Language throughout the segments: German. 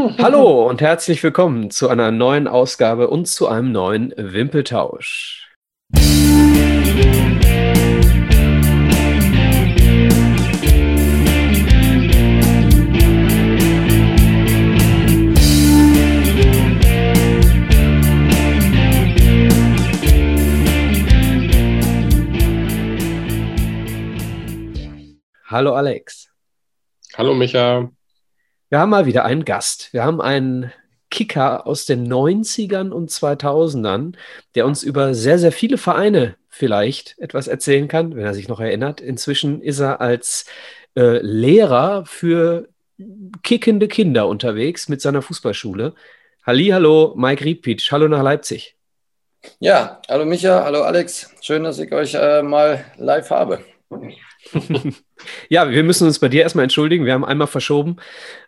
Hallo und herzlich willkommen zu einer neuen Ausgabe und zu einem neuen Wimpeltausch. Hallo Alex. Hallo Micha. Wir haben mal wieder einen Gast. Wir haben einen Kicker aus den 90ern und 2000ern, der uns über sehr, sehr viele Vereine vielleicht etwas erzählen kann, wenn er sich noch erinnert. Inzwischen ist er als äh, Lehrer für kickende Kinder unterwegs mit seiner Fußballschule. Halli, hallo, Mike Riepitsch. Hallo nach Leipzig. Ja, hallo Micha, hallo Alex. Schön, dass ich euch äh, mal live habe. ja, wir müssen uns bei dir erstmal entschuldigen. Wir haben einmal verschoben,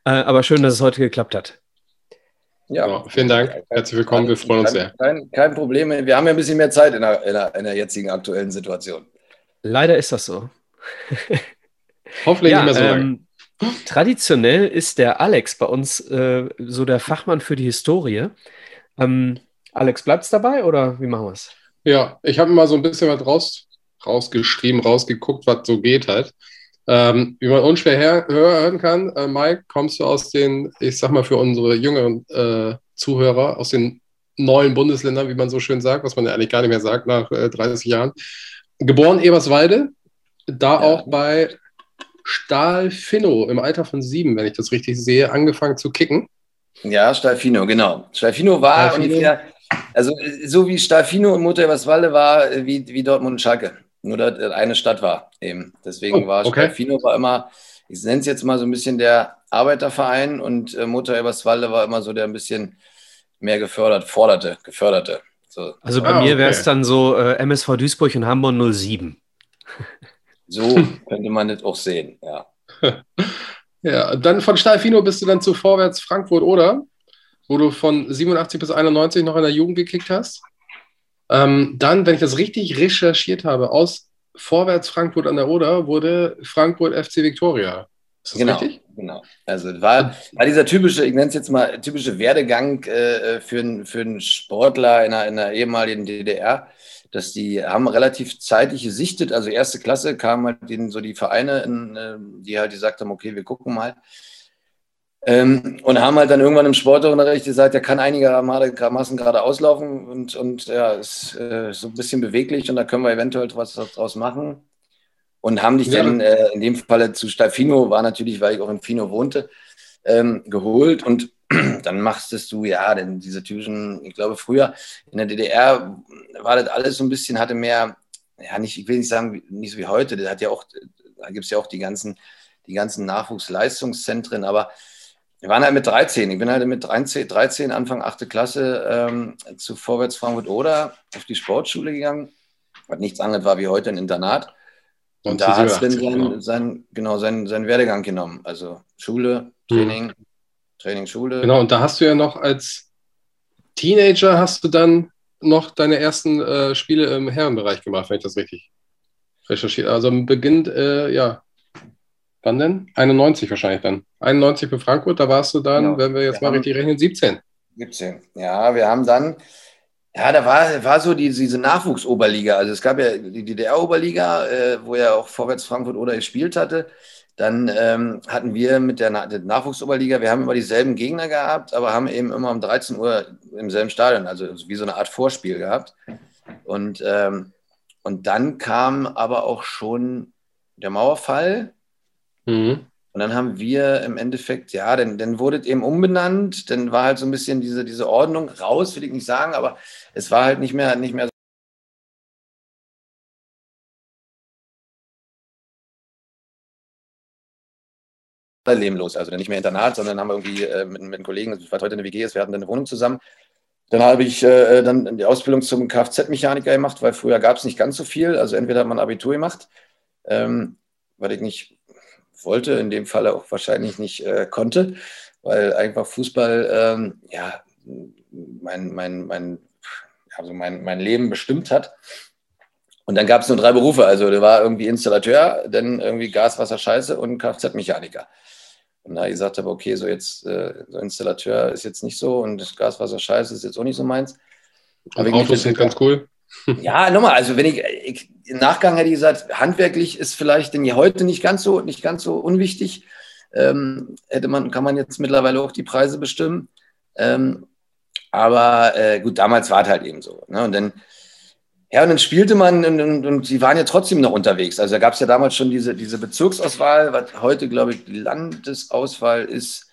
äh, aber schön, dass es heute geklappt hat. Ja, ja vielen Dank. Herzlich willkommen. Wir freuen uns sehr. Kein, kein, Problem. Wir haben ja ein bisschen mehr Zeit in der, in, der, in der jetzigen aktuellen Situation. Leider ist das so. Hoffentlich ja, nicht mehr so lange. Ähm, traditionell ist der Alex bei uns äh, so der Fachmann für die Historie. Ähm, Alex, bleibt's dabei oder wie machen wir es? Ja, ich habe mal so ein bisschen was raus rausgeschrieben, rausgeguckt, was so geht halt. Ähm, wie man unschwer hören kann, äh, Mike, kommst du aus den, ich sag mal für unsere jüngeren äh, Zuhörer, aus den neuen Bundesländern, wie man so schön sagt, was man ja eigentlich gar nicht mehr sagt nach äh, 30 Jahren. Geboren Eberswalde, da ja. auch bei Stahlfino im Alter von sieben, wenn ich das richtig sehe, angefangen zu kicken. Ja, Stahlfino, genau. Stahlfino war Stahlfino. ungefähr, also so wie Stahlfino und Mutter Eberswalde war, äh, wie, wie Dortmund und Schalke nur dass eine Stadt war eben. Deswegen oh, war okay. Stefino war immer, ich nenne es jetzt mal so ein bisschen der Arbeiterverein und äh, Mutter Eberswalde war immer so der ein bisschen mehr gefördert, forderte, geförderte. So. Also bei ah, mir wäre es dann so äh, MSV Duisburg und Hamburg 07. So könnte man das auch sehen, ja. ja, dann von Stalfino bist du dann zu Vorwärts Frankfurt, oder? Wo du von 87 bis 91 noch in der Jugend gekickt hast? Ähm, dann, wenn ich das richtig recherchiert habe, aus Vorwärts Frankfurt an der Oder wurde Frankfurt FC Victoria. Ist das genau, richtig? Genau. Also war, war dieser typische, ich nenne es jetzt mal typische Werdegang äh, für, einen, für einen Sportler in einer, in einer ehemaligen DDR dass die haben relativ zeitlich gesichtet, also erste Klasse kamen halt denen so die Vereine, in, äh, die halt gesagt haben, okay, wir gucken mal. Ähm, und haben halt dann irgendwann im Sportunterricht gesagt, der kann einigermaßen gerade auslaufen und, und ja, ist äh, so ein bisschen beweglich und da können wir eventuell was draus machen. Und haben dich ja. dann äh, in dem Falle zu Stefino, war natürlich, weil ich auch in Fino wohnte, ähm, geholt und dann machst du ja, denn diese typischen, ich glaube, früher in der DDR war das alles so ein bisschen, hatte mehr, ja, nicht, ich will nicht sagen, nicht so wie heute, das hat ja auch, da gibt es ja auch die ganzen, die ganzen Nachwuchsleistungszentren, aber wir waren halt mit 13. Ich bin halt mit 13, 13 Anfang 8. Klasse ähm, zu Vorwärts Frankfurt Oder auf die Sportschule gegangen, was nichts anderes war wie heute ein Internat. Und, Und da hat es dann sein, genau. sein, genau, seinen, seinen Werdegang genommen. Also Schule, Training, hm. Training, Schule. Genau, und da hast du ja noch als Teenager hast du dann noch deine ersten äh, Spiele im Herrenbereich gemacht, wenn ich das richtig recherchiere. Also beginnt, äh, ja, Wann denn? 91 wahrscheinlich dann. 91 für Frankfurt, da warst du dann, genau. wenn wir jetzt wir mal richtig rechnen, 17. 17. Ja, wir haben dann, ja, da war, war so die, diese Nachwuchsoberliga. Also es gab ja die DDR-Oberliga, äh, wo ja auch Vorwärts Frankfurt oder gespielt hatte. Dann ähm, hatten wir mit der, Na der Nachwuchsoberliga, wir haben immer dieselben Gegner gehabt, aber haben eben immer um 13 Uhr im selben Stadion, also wie so eine Art Vorspiel gehabt. Und, ähm, und dann kam aber auch schon der Mauerfall Mhm. Und dann haben wir im Endeffekt, ja, dann, dann wurde eben umbenannt, dann war halt so ein bisschen diese, diese Ordnung raus, will ich nicht sagen, aber es war halt nicht mehr, nicht mehr so. Lebenlos, also nicht mehr Internat, sondern haben wir irgendwie äh, mit, mit Kollegen, was heute eine WG ist, wir hatten eine Wohnung zusammen. Dann habe ich äh, dann die Ausbildung zum Kfz-Mechaniker gemacht, weil früher gab es nicht ganz so viel. Also entweder hat man Abitur gemacht, ähm, weil ich nicht wollte, in dem Fall auch wahrscheinlich nicht äh, konnte, weil einfach Fußball ähm, ja, mein, mein, mein, also mein, mein Leben bestimmt hat. Und dann gab es nur drei Berufe. Also der war irgendwie Installateur, dann irgendwie Gas, Wasser, Scheiße und Kfz-Mechaniker. Und da ich gesagt habe, okay, so jetzt, äh, so Installateur ist jetzt nicht so und das Gaswasser scheiße ist jetzt auch nicht so meins. Und Autos sind ganz cool. Ja, nochmal, also wenn ich, ich, im Nachgang hätte ich gesagt, handwerklich ist vielleicht denn heute nicht ganz so, nicht ganz so unwichtig. Ähm, hätte man, kann man jetzt mittlerweile auch die Preise bestimmen. Ähm, aber äh, gut, damals war es halt eben so. Ne? Und dann, ja, und dann spielte man und, und, und sie waren ja trotzdem noch unterwegs. Also da gab es ja damals schon diese, diese Bezirksauswahl, was heute, glaube ich, die Landesauswahl ist.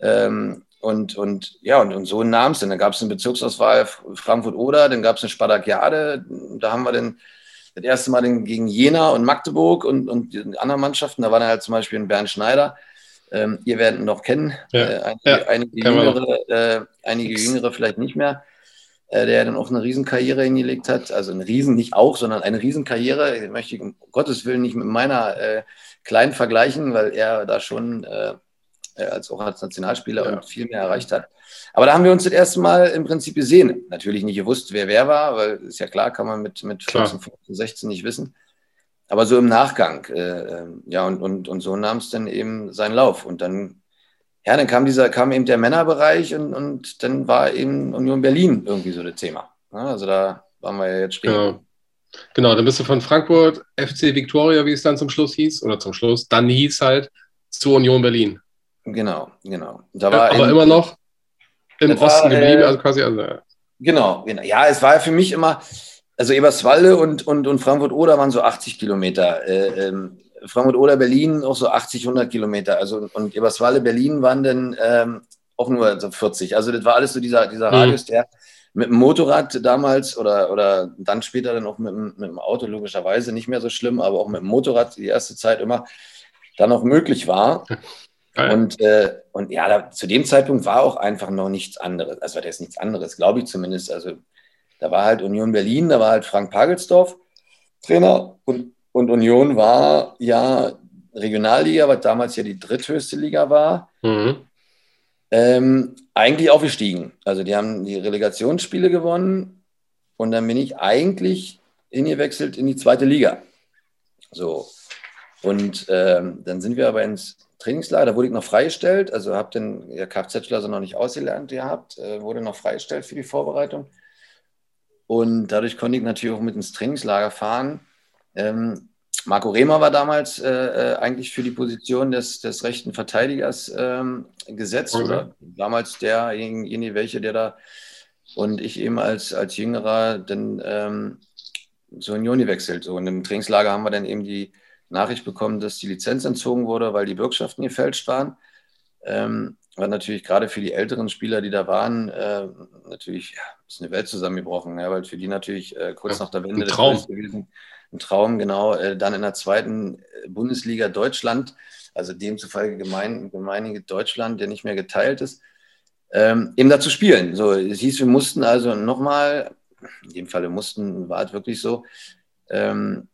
Ähm, und, und ja, und, und so nahm es. Dann gab es eine Bezirksauswahl Frankfurt-Oder, dann gab es eine Spartakiade. Da haben wir dann das erste Mal gegen Jena und Magdeburg und, und die anderen Mannschaften. Da war dann halt zum Beispiel ein Bernd Schneider. Ähm, ihr werdet ihn noch kennen. Ja. Äh, einige, ja, einige, jüngere, äh, einige jüngere vielleicht nicht mehr. Äh, der dann auch eine Riesenkarriere hingelegt hat. Also eine Riesen, nicht auch, sondern eine Riesenkarriere. Ich möchte um Gottes Willen nicht mit meiner äh, kleinen vergleichen, weil er da schon äh, äh, als auch als Nationalspieler ja. und viel mehr erreicht hat. Aber da haben wir uns das erste Mal im Prinzip gesehen. Natürlich nicht gewusst, wer wer war, weil ist ja klar, kann man mit, mit 14, 15, 16 nicht wissen. Aber so im Nachgang, äh, ähm, ja, und, und, und so nahm es dann eben seinen Lauf. Und dann, ja, dann kam dieser, kam eben der Männerbereich und, und dann war eben Union Berlin irgendwie so das Thema. Ja, also da waren wir ja jetzt stehen. Genau. genau, dann bist du von Frankfurt, FC Victoria, wie es dann zum Schluss hieß, oder zum Schluss, dann hieß halt zu Union Berlin. Genau, genau. Da war aber immer noch im Osten war, geblieben, äh, also quasi. Also. Genau, genau. Ja, es war ja für mich immer, also Eberswalde und, und, und Frankfurt-Oder waren so 80 Kilometer. Äh, ähm, Frankfurt-Oder, Berlin auch so 80, 100 Kilometer. Also, und Eberswalde, Berlin waren dann ähm, auch nur so 40. Also das war alles so dieser, dieser mhm. Radius, der mit dem Motorrad damals oder, oder dann später dann auch mit, mit dem Auto logischerweise nicht mehr so schlimm, aber auch mit dem Motorrad die erste Zeit immer dann auch möglich war. Und, äh, und ja, da, zu dem Zeitpunkt war auch einfach noch nichts anderes. Also, das ist nichts anderes, glaube ich zumindest. Also, da war halt Union Berlin, da war halt Frank Pagelsdorf Trainer und, und Union war ja Regionalliga, was damals ja die dritthöchste Liga war. Mhm. Ähm, eigentlich aufgestiegen. Also, die haben die Relegationsspiele gewonnen und dann bin ich eigentlich hingewechselt in die zweite Liga. So. Und ähm, dann sind wir aber ins Trainingslager, da wurde ich noch freigestellt, also habe den ja, Kfz-Schlosser noch nicht ausgelernt gehabt, äh, wurde noch freigestellt für die Vorbereitung. Und dadurch konnte ich natürlich auch mit ins Trainingslager fahren. Ähm, Marco Rehmer war damals äh, äh eigentlich für die Position des, des rechten Verteidigers ähm, gesetzt, okay. oder damals derjenige, welche, der da und ich eben als, als Jüngerer dann ähm, zur Union gewechselt. So, und im Trainingslager haben wir dann eben die, Nachricht bekommen, dass die Lizenz entzogen wurde, weil die Bürgschaften gefälscht waren. Ähm, war natürlich gerade für die älteren Spieler, die da waren, äh, natürlich ja, ist eine Welt zusammengebrochen, ja, weil für die natürlich äh, kurz ja, nach der Wende ein Traum. gewesen, ein Traum, genau, äh, dann in der zweiten äh, Bundesliga Deutschland, also demzufolge gemein, gemeinige Deutschland, der nicht mehr geteilt ist, ähm, eben da zu spielen. So, es hieß, wir mussten also nochmal, in dem Fall mussten, war es wirklich so, ähm,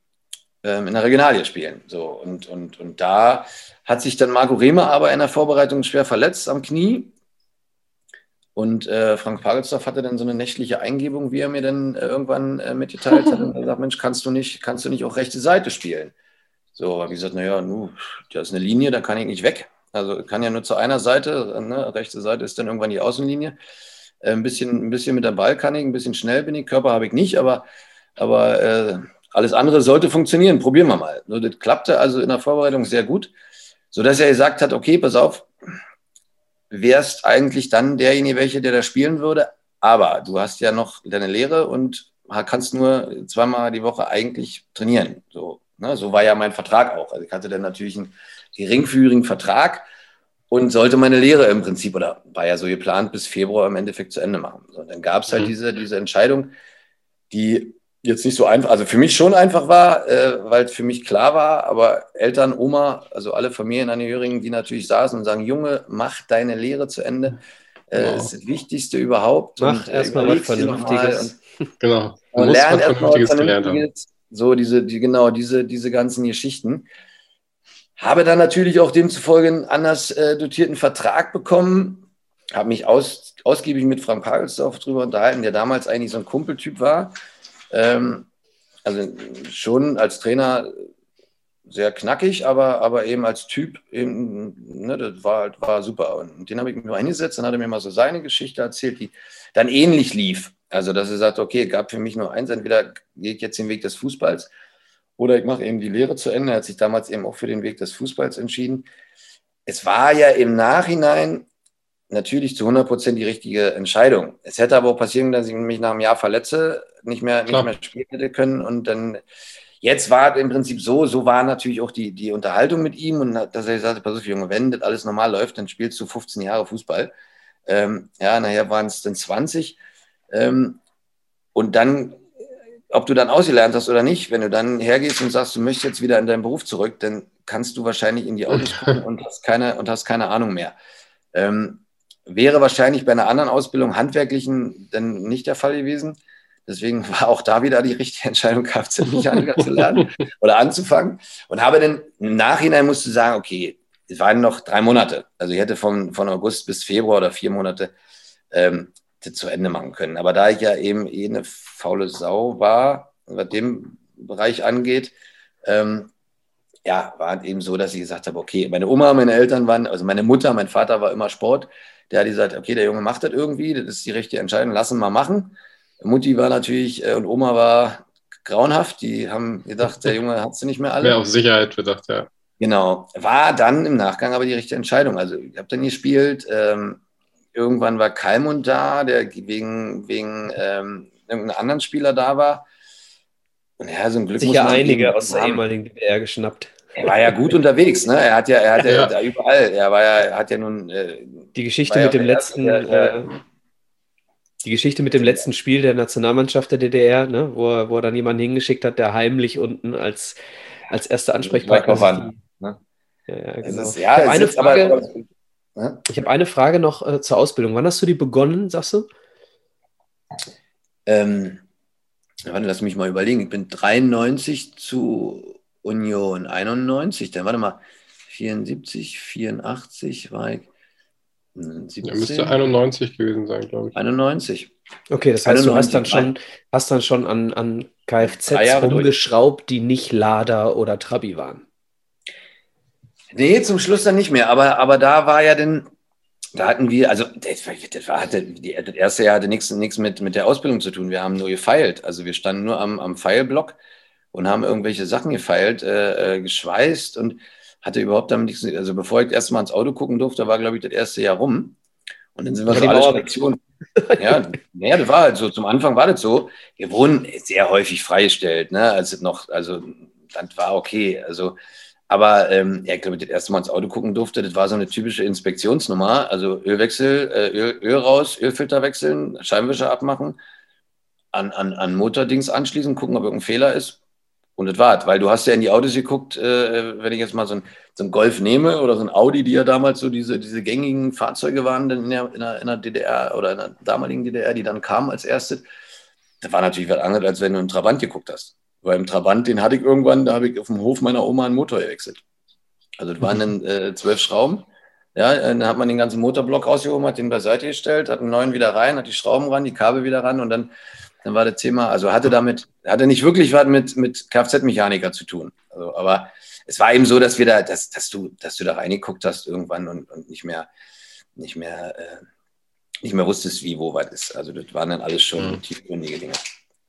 ähm, in der Regionalliga spielen. So, und, und, und da hat sich dann Marco Rehmer aber in der Vorbereitung schwer verletzt am Knie. Und äh, Frank Pagelsdorf hatte dann so eine nächtliche Eingebung, wie er mir dann äh, irgendwann äh, mitgeteilt hat. Und er sagt, Mensch, kannst du nicht, kannst du nicht auch rechte Seite spielen? So, habe ich gesagt, naja, nu, da ist eine Linie, da kann ich nicht weg. Also kann ja nur zu einer Seite, ne? rechte Seite ist dann irgendwann die Außenlinie. Äh, ein, bisschen, ein bisschen mit der Ball kann ich, ein bisschen schnell bin ich, Körper habe ich nicht, aber, aber äh, alles andere sollte funktionieren. Probieren wir mal. So, das klappte also in der Vorbereitung sehr gut, sodass er gesagt hat, okay, pass auf, wärst eigentlich dann derjenige, welche, der da spielen würde, aber du hast ja noch deine Lehre und kannst nur zweimal die Woche eigentlich trainieren. So, ne? so war ja mein Vertrag auch. Also ich hatte dann natürlich einen geringfügigen Vertrag und sollte meine Lehre im Prinzip, oder war ja so geplant, bis Februar im Endeffekt zu Ende machen. So, dann gab es halt mhm. diese, diese Entscheidung, die jetzt nicht so einfach, also für mich schon einfach war, äh, weil für mich klar war, aber Eltern, Oma, also alle Familienangehörigen, die natürlich saßen und sagen, Junge, mach deine Lehre zu Ende. Äh, wow. Das ist das Wichtigste überhaupt. Mach äh, erstmal was Vernünftiges. Und, genau. Und lern erstmal was Vernünftiges. So, diese, die, genau, diese, diese ganzen Geschichten. Habe dann natürlich auch demzufolge einen anders äh, dotierten Vertrag bekommen. Habe mich aus, ausgiebig mit Frank Pagelsdorf drüber unterhalten, der damals eigentlich so ein Kumpeltyp war ähm, also schon als Trainer sehr knackig, aber, aber eben als Typ, eben, ne, das war, war super. Und den habe ich mir mal hingesetzt, dann hat er mir mal so seine Geschichte erzählt, die dann ähnlich lief. Also, dass er sagt, okay, gab für mich nur eins, entweder gehe ich jetzt den Weg des Fußballs oder ich mache eben die Lehre zu Ende. Er hat sich damals eben auch für den Weg des Fußballs entschieden. Es war ja im Nachhinein natürlich zu 100 Prozent die richtige Entscheidung. Es hätte aber auch passieren, dass ich mich nach einem Jahr verletze, nicht mehr, nicht mehr spielen hätte können. Und dann, jetzt war es im Prinzip so, so war natürlich auch die, die Unterhaltung mit ihm und dass er sagte, pass auf, Junge, wenn das alles normal läuft, dann spielst du 15 Jahre Fußball. Ähm, ja, nachher waren es dann 20. Ähm, und dann, ob du dann ausgelernt hast oder nicht, wenn du dann hergehst und sagst, du möchtest jetzt wieder in deinen Beruf zurück, dann kannst du wahrscheinlich in die Autos gucken und hast keine, und hast keine Ahnung mehr. Ähm, Wäre wahrscheinlich bei einer anderen Ausbildung, handwerklichen, dann nicht der Fall gewesen. Deswegen war auch da wieder die richtige Entscheidung, Kfz-Mechaniker zu lernen oder anzufangen. Und habe dann im Nachhinein musste sagen, okay, es waren noch drei Monate. Also ich hätte von, von August bis Februar oder vier Monate ähm, zu Ende machen können. Aber da ich ja eben eh eine faule Sau war, was dem Bereich angeht, ähm, ja, war es eben so, dass ich gesagt habe, okay, meine Oma, meine Eltern waren, also meine Mutter, mein Vater war immer Sport. Der hat gesagt, okay, der Junge macht das irgendwie, das ist die richtige Entscheidung, lass ihn mal machen. Mutti war natürlich äh, und Oma war grauenhaft, die haben gedacht, der Junge hat sie nicht mehr alle. Mehr auf Sicherheit bedacht, ja. Genau, war dann im Nachgang aber die richtige Entscheidung. Also ich habe dann gespielt, ähm, irgendwann war Kalmund da, der wegen, wegen ähm, irgendeinem anderen Spieler da war. Und ja, so ein Glück Sicher einige aus der ehemaligen DDR geschnappt. Er war ja gut unterwegs, ne? Er hat ja, er hat ja, ja. überall, er war ja, er hat ja nun. Äh, die Geschichte mit dem letzten, äh, die Geschichte mit dem letzten Spiel der Nationalmannschaft der DDR, ne? wo, er, wo er dann jemanden hingeschickt hat, der heimlich unten als, als erster Ansprechpartner. War, ne? Ja, ja, genau. Ist, ja, ich habe eine, Frage, aber, ne? hab eine Frage noch äh, zur Ausbildung. Wann hast du die begonnen, sagst du? Ähm, warte, lass mich mal überlegen. Ich bin 93 zu Union 91, dann warte mal, 74, 84 war ich. 17. Ja, müsste 91 gewesen sein, glaube ich. 91. Okay, das heißt, 91. du hast dann schon, hast dann schon an, an Kfz rumgeschraubt, die nicht Lader oder Trabi waren. Nee, zum Schluss dann nicht mehr. Aber, aber da war ja dann, da hatten wir, also das, das, war, das erste Jahr hatte nichts, nichts mit, mit der Ausbildung zu tun. Wir haben nur gefeilt. Also wir standen nur am, am Pfeilblock und haben irgendwelche Sachen gefeilt, äh, äh, geschweißt und hatte überhaupt damit nichts. Also bevor ich erst mal ins Auto gucken durfte, war, glaube ich, das erste Jahr rum. Und dann sind wir so alle Stationen. ja, naja, das war halt so. Zum Anfang war das so. Wir wurden sehr häufig freigestellt, ne? Also noch, also das war okay. Also, aber ähm, ja, ich glaube, das erste Mal ins Auto gucken durfte, das war so eine typische Inspektionsnummer. Also Ölwechsel, äh, Öl, Öl raus, Ölfilter wechseln, Scheinwischer abmachen, an, an, an Motordings anschließen, gucken, ob irgendein Fehler ist und das war's, weil du hast ja in die Autos geguckt, äh, wenn ich jetzt mal so ein, so ein Golf nehme oder so ein Audi, die ja damals so diese, diese gängigen Fahrzeuge waren in der, in, der, in der DDR oder in der damaligen DDR, die dann kamen als erstes. Das war natürlich was anderes, als wenn du einen Trabant geguckt hast. Weil im Trabant, den hatte ich irgendwann, da habe ich auf dem Hof meiner Oma einen Motor gewechselt. Also das waren dann äh, zwölf Schrauben. Ja, dann hat man den ganzen Motorblock rausgehoben, hat den beiseite gestellt, hat einen neuen wieder rein, hat die Schrauben ran, die Kabel wieder ran und dann dann war das Thema, also hatte damit, hatte nicht wirklich was mit, mit Kfz-Mechaniker zu tun. Also, aber es war eben so, dass wir da, dass, dass du, dass du da reingeguckt hast irgendwann und, und nicht mehr, nicht mehr, äh, nicht mehr wusstest, wie, wo was ist. Also das waren dann alles schon mhm. tiefgründige Dinge.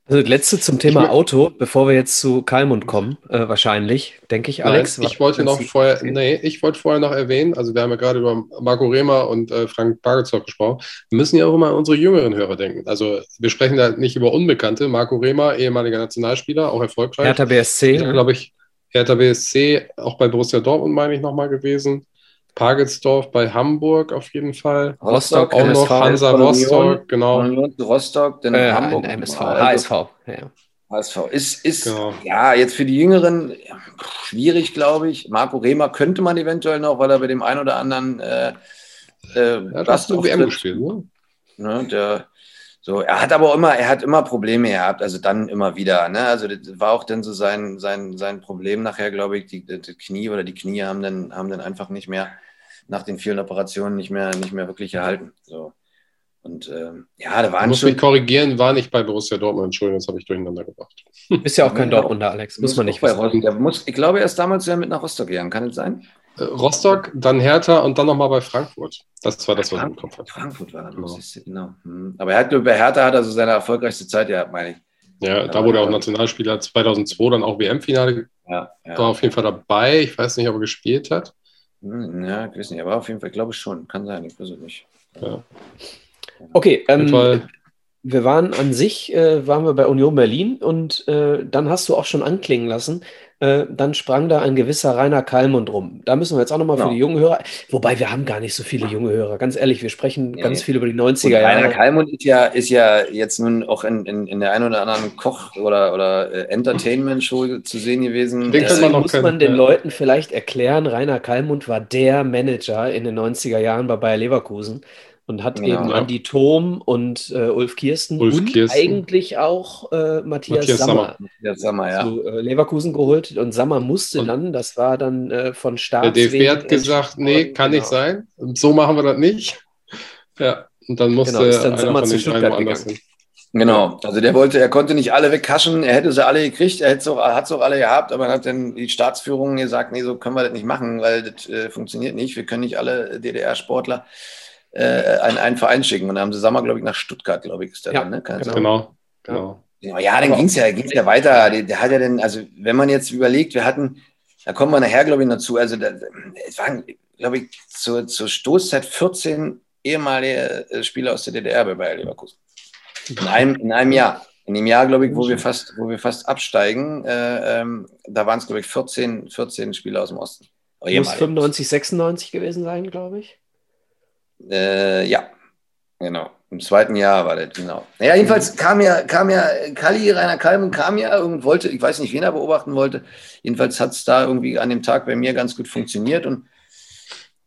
Also das letzte zum Thema Auto, bevor wir jetzt zu Kalmund kommen, äh, wahrscheinlich, denke ich, Alex. Nein, ich wollte noch vorher, nee, ich wollte vorher noch erwähnen, also wir haben ja gerade über Marco Rehmer und äh, Frank Bargetzow gesprochen. Wir müssen ja auch immer an unsere jüngeren Hörer denken. Also wir sprechen da nicht über Unbekannte. Marco Rehmer, ehemaliger Nationalspieler, auch erfolgreich. Hertha BSC. Ja, glaube ich, Hertha BSC, auch bei Borussia Dortmund, meine ich, nochmal gewesen. Pagelsdorf bei Hamburg auf jeden Fall. Rostock, auch MSV, noch Hansa Rostock, genau. Rostock, dann äh, Hamburg. MSV, HSV. Ja. HSV. Ist, ist genau. ja jetzt für die Jüngeren schwierig, glaube ich. Marco Rehmer könnte man eventuell noch, weil er bei dem einen oder anderen äh, äh, ja, hast du WM gespielt, ne? ne? Der, so, er hat aber auch immer, er hat immer Probleme gehabt, also dann immer wieder. Ne? Also das war auch dann so sein, sein, sein Problem nachher, glaube ich, die, die Knie oder die Knie haben dann, haben dann einfach nicht mehr nach den vielen Operationen nicht mehr, nicht mehr wirklich erhalten. So. Und ähm, ja, da waren Ich muss schon. mich korrigieren, war nicht bei Borussia Dortmund. Entschuldigung, das habe ich durcheinander gebracht. Bist ja auch kein Ja. Dortmunder, Alex. Muss man nicht bei wissen. Rostock. Der muss, ich glaube, er ist damals ja mit nach Rostock gegangen. Kann es sein? Rostock, dann Hertha und dann nochmal bei Frankfurt. Das war das, was ich im Kopf hatte. Frankfurt war das. Genau. Genau. genau. Hm. Aber er hat, bei Hertha hat er so seine erfolgreichste Zeit gehabt, meine ich. Ja, da wurde er auch Nationalspieler 2002, dann auch WM-Finale. Ja, ja. War auf jeden Fall dabei. Ich weiß nicht, ob er gespielt hat. Hm, ja, ich weiß nicht, aber auf jeden Fall, glaube ich schon. Kann sein, ich weiß es nicht. Ja. Okay, ähm, wir waren an sich, äh, waren wir bei Union Berlin und äh, dann hast du auch schon anklingen lassen, äh, dann sprang da ein gewisser Rainer Kallmund rum. Da müssen wir jetzt auch nochmal Genau. für die jungen Hörer, wobei wir haben gar nicht so viele junge Hörer, ganz ehrlich, wir sprechen Nee. ganz viel über die Und 90er Rainer Jahre. Kalmund ist ja, ist ja jetzt nun auch in, in, in der einen oder anderen Koch- oder, oder äh, Entertainment-Show zu sehen gewesen. Den könnte man Deswegen noch muss kennen, man den ja. Leuten vielleicht erklären, Rainer Kallmund war der Manager in den 90er Jahren bei Bayer Leverkusen und hat Genau. eben Ja. Andi Thom und äh, Ulf Kirsten Ulf und Kirsten. eigentlich auch äh, Matthias, Matthias Sammer, Ja, sag mal, ja. zu äh, Leverkusen geholt und Sammer musste Und dann, das war dann äh, von Der Staats DFB wegen hat gesagt, nee, kann nicht Genau. sein. So machen wir das nicht. Ja, und dann musste Genau, ist dann von zu Stuttgart gegangen. hin. Genau, also der wollte, er konnte nicht alle wegkaschen, er hätte sie alle gekriegt, er hat es auch, auch alle gehabt, aber dann hat dann die Staatsführung gesagt, nee, so können wir das nicht machen, weil das äh, funktioniert nicht, wir können nicht alle DDR-Sportler äh, an einen Verein schicken. Und dann haben sie Sammer, glaube ich, nach Stuttgart, glaube ich, ist der Ja, dann, ne? Kann genau. Genau, genau. Ja, ja dann ging es ja, ging's ja weiter. Der, der hat ja dann, also wenn man jetzt überlegt, wir hatten, da kommen wir nachher, glaube ich, dazu, also da, es waren, glaube ich, zur, zur Stoßzeit 14 ehemalige äh, Spieler aus der DDR bei Bayer Leverkusen. In einem, in einem Jahr. In dem Jahr, glaube ich, wo wir fast, wo wir fast absteigen, äh, ähm, da waren es, glaube ich, 14, 14 Spieler aus dem Osten. Aber Muss ehemalige. 95, 96 gewesen sein, glaube ich. Äh, ja, genau. Im zweiten Jahr war das, genau. Naja, jedenfalls kam ja, kam ja Kalli, Rainer Kalm kam ja und wollte, ich weiß nicht, wen er beobachten wollte. Jedenfalls hat es da irgendwie an dem Tag bei mir ganz gut funktioniert und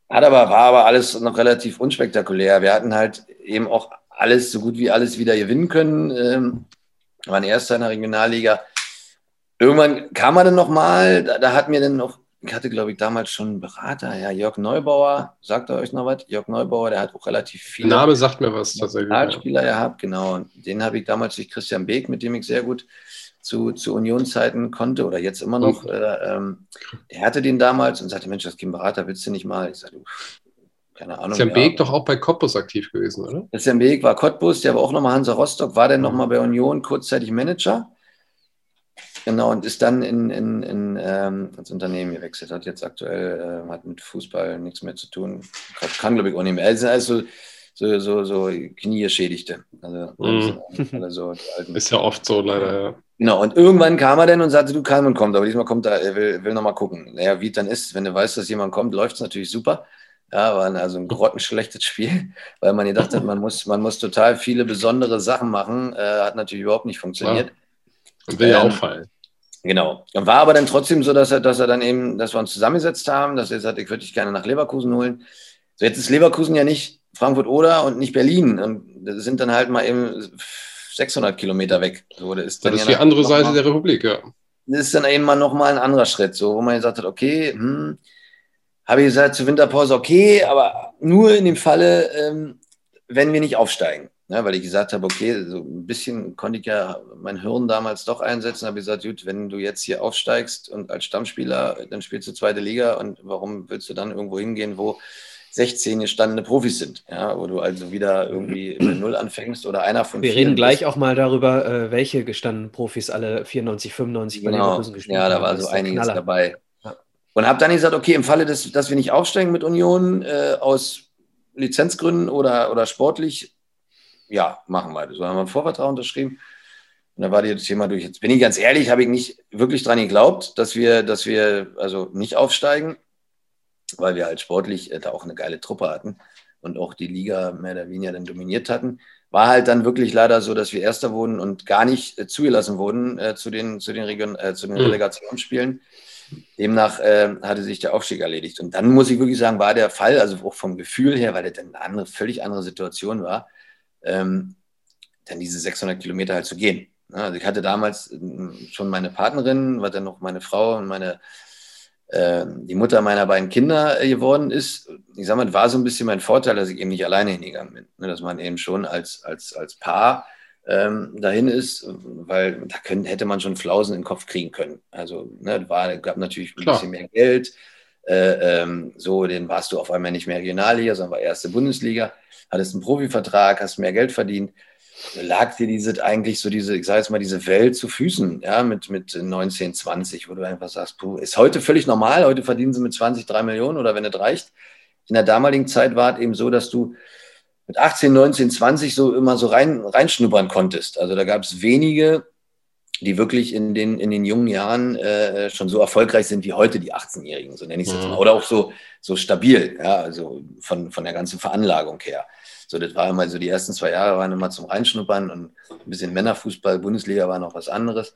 hat aber, war aber alles noch relativ unspektakulär. Wir hatten halt eben auch alles, so gut wie alles wieder gewinnen können. Ähm, waren Erster in der Regionalliga. Irgendwann kam er dann nochmal, da, da hat mir dann noch, ich hatte glaube ich damals schon einen Berater, ja, Jörg Neubauer, sagt er euch noch was? Jörg Neubauer, der hat auch relativ Der viele Name sagt mir was tatsächlich. Ja. Nationalspieler gehabt, genau. Und den habe ich damals durch Christian Beek, mit dem ich sehr gut zu, zu Unionszeiten konnte oder jetzt immer noch. Mhm. Äh, ähm, der hatte den damals und sagte, Mensch, das Kim Berater willst du nicht mal? Ich sagte, keine Ahnung. Ist ja ja. Beek doch auch bei Cottbus aktiv gewesen, oder? Christian Beek war Cottbus, der war auch nochmal Hansa Rostock, war dann nochmal bei Union kurzzeitig Manager. Genau, und ist dann in, in, in, ähm, ins Unternehmen gewechselt. Hat jetzt aktuell, äh, hat mit Fußball nichts mehr zu tun. Kann, glaube ich, auch nicht mehr. Also, also so, so, so Kniegeschädigte. Also, Mhm. alle so alten. Ist ja oft so, leider. Ja. Genau, und irgendwann kam er dann und sagte, du Kalman kommt, aber diesmal kommt er, er will, will nochmal gucken. Naja, wie es dann ist, wenn du weißt, dass jemand kommt, läuft es natürlich super. Ja, war also ein grottenschlechtes Spiel, weil man gedacht hat, man muss, man muss total viele besondere Sachen machen. Äh, hat natürlich überhaupt nicht funktioniert. Und will ja Ähm, auffallen. Genau. Und war aber dann trotzdem so, dass er, dass er dann eben, dass wir uns zusammengesetzt haben, dass er gesagt hat, ich würde dich gerne nach Leverkusen holen. So, jetzt ist Leverkusen ja nicht Frankfurt oder und nicht Berlin. Und das sind dann halt mal eben 600 Kilometer weg. So, das ist Das ist ja die andere Seite mal- der Republik, ja. das ist dann eben mal nochmal ein anderer Schritt, so, wo man gesagt hat, okay, hm, habe ich gesagt zur Winterpause, okay, aber nur in dem Falle, ähm, wenn wir nicht aufsteigen. Ne, weil ich gesagt habe, okay, so ein bisschen konnte ich ja mein Hirn damals doch einsetzen, habe ich gesagt, gut, wenn du jetzt hier aufsteigst und als Stammspieler, dann spielst du zweite Liga und warum willst du dann irgendwo hingehen, wo 16 gestandene Profis sind, ja, wo du also wieder irgendwie bei Null anfängst oder einer von Wir reden gleich bist. auch mal darüber, äh, welche gestandenen Profis alle 94, 95 bei Genau. Leverkusen gespielt Ja, da haben. war so einiges Knaller. dabei. Ja. Und habe dann gesagt, okay, im Falle, des, dass wir nicht aufsteigen mit Union äh, aus Lizenzgründen oder, oder sportlich, ja, machen wir. So haben wir einen Vorvertrag unterschrieben. Und da war das Thema durch. Jetzt bin ich ganz ehrlich, habe ich nicht wirklich dran geglaubt, dass wir, dass wir also nicht aufsteigen, weil wir halt sportlich äh, da auch eine geile Truppe hatten und auch die Liga mehr oder weniger dann dominiert hatten. War halt dann wirklich leider so, dass wir Erster wurden und gar nicht äh, zugelassen wurden äh, zu den, zu den, Region, äh, zu den Mhm. Relegationsspielen. Demnach äh, hatte sich der Aufstieg erledigt. Und dann muss ich wirklich sagen, war der Fall, also auch vom Gefühl her, weil das dann eine andere, völlig andere Situation war, ähm, dann diese 600 Kilometer halt zu gehen. Ja, Also ich hatte damals ähm, schon meine Partnerin, war dann noch meine Frau und meine äh, die Mutter meiner beiden Kinder äh, geworden ist, ich sag mal, war so ein bisschen mein Vorteil, dass ich eben nicht alleine hingegangen bin. Ne? Dass man eben schon als, als, als Paar ähm, dahin ist, weil da können, hätte man schon Flausen in den Kopf kriegen können. Also ne, war, gab natürlich ein Klar. bisschen mehr Geld. Äh, ähm, so, den warst du auf einmal nicht mehr Regionalliga, sondern war erste Bundesliga, hattest einen Profivertrag, hast mehr Geld verdient lag dir diese eigentlich so diese, ich sage jetzt mal, diese Welt zu Füßen, ja, mit, mit 19, 20, wo du einfach sagst, puh, ist heute völlig normal, heute verdienen sie mit 20 3 Millionen oder wenn es reicht. In der damaligen Zeit war es eben so, dass du mit 18, 19, 20 so immer so rein, reinschnuppern konntest. Also da gab es wenige, die wirklich in den, in den jungen Jahren äh, schon so erfolgreich sind wie heute die 18-Jährigen, so nenne ich es jetzt mhm. mal. Oder auch so, so stabil, ja, also von, von der ganzen Veranlagung her. So, das war immer so, die ersten zwei Jahre waren immer zum Reinschnuppern und ein bisschen Männerfußball, Bundesliga war noch was anderes.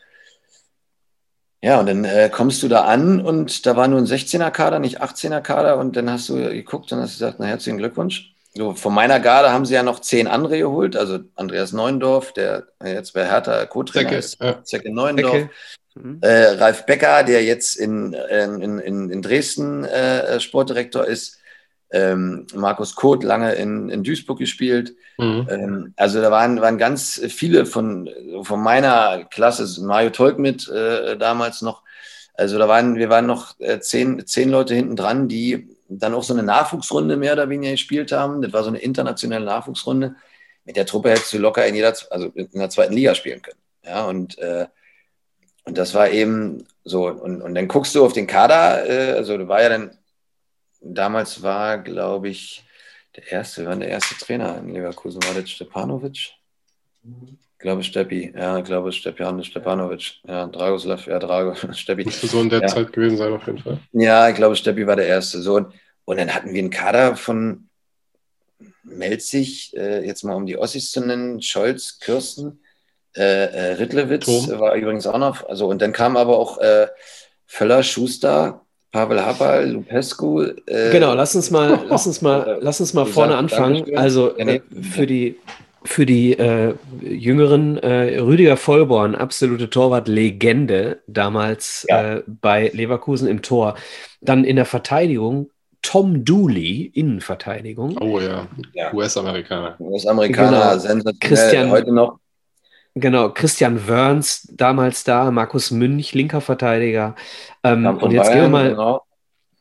Ja, und dann äh, kommst du da an und da war nur ein 16er-Kader, nicht 18er-Kader und dann hast du geguckt und hast gesagt, na herzlichen Glückwunsch. So, von meiner Garde haben sie ja noch zehn andere geholt, also Andreas Neundorf, der jetzt bei Hertha Co-Trainer ist. Zecke Neundorf, mhm. äh, Ralf Becker, der jetzt in, in, in, in Dresden äh, Sportdirektor ist, ähm, Markus Koth lange in, in Duisburg gespielt. Mhm. Ähm, also da waren, waren ganz viele von, von meiner Klasse, Mario Tolk mit äh, damals noch. Also da waren, wir waren noch äh, zehn, zehn Leute hinten dran, die dann auch so eine Nachwuchsrunde mehr oder weniger gespielt haben. Das war so eine internationale Nachwuchsrunde. Mit der Truppe hättest du locker in jeder, also in der zweiten Liga spielen können. Ja, und, äh, und das war eben so. Und, und dann guckst du auf den Kader, äh, also du war ja dann damals war, glaube ich, der erste, war der erste Trainer in Leverkusen, war das Stepanovic? Ich glaube Steppi, ja, ich glaube Stepan Stepanovic, ja, Dragoslav, ja, Drago, Steppi. Müsste so in der ja. Zeit gewesen sein, auf jeden Fall. Ja, ich glaube, Steppi war der erste. So, und dann hatten wir einen Kader von Melzig, äh, jetzt mal um die Ossis zu nennen, Scholz, Kirsten, äh, äh, Rittlewitz Tom. war übrigens auch noch, also und dann kam aber auch äh, Völler, Schuster, Pavel Happal, Lupescu. Äh, genau, lass uns mal, lass uns mal, lass uns mal vorne anfangen. Also äh, für die, für die äh, jüngeren äh, Rüdiger Vollborn, absolute Torwart-Legende damals ja. Äh, bei Leverkusen im Tor. Dann in der Verteidigung Tom Dooley, Innenverteidigung. Oh ja, ja. US-Amerikaner. US-Amerikaner, genau. sensationell. Christian, heute noch Genau, Christian Wörns damals da, Markus Münch, linker Verteidiger. Ähm, und jetzt Bayern, gehen wir mal, genau.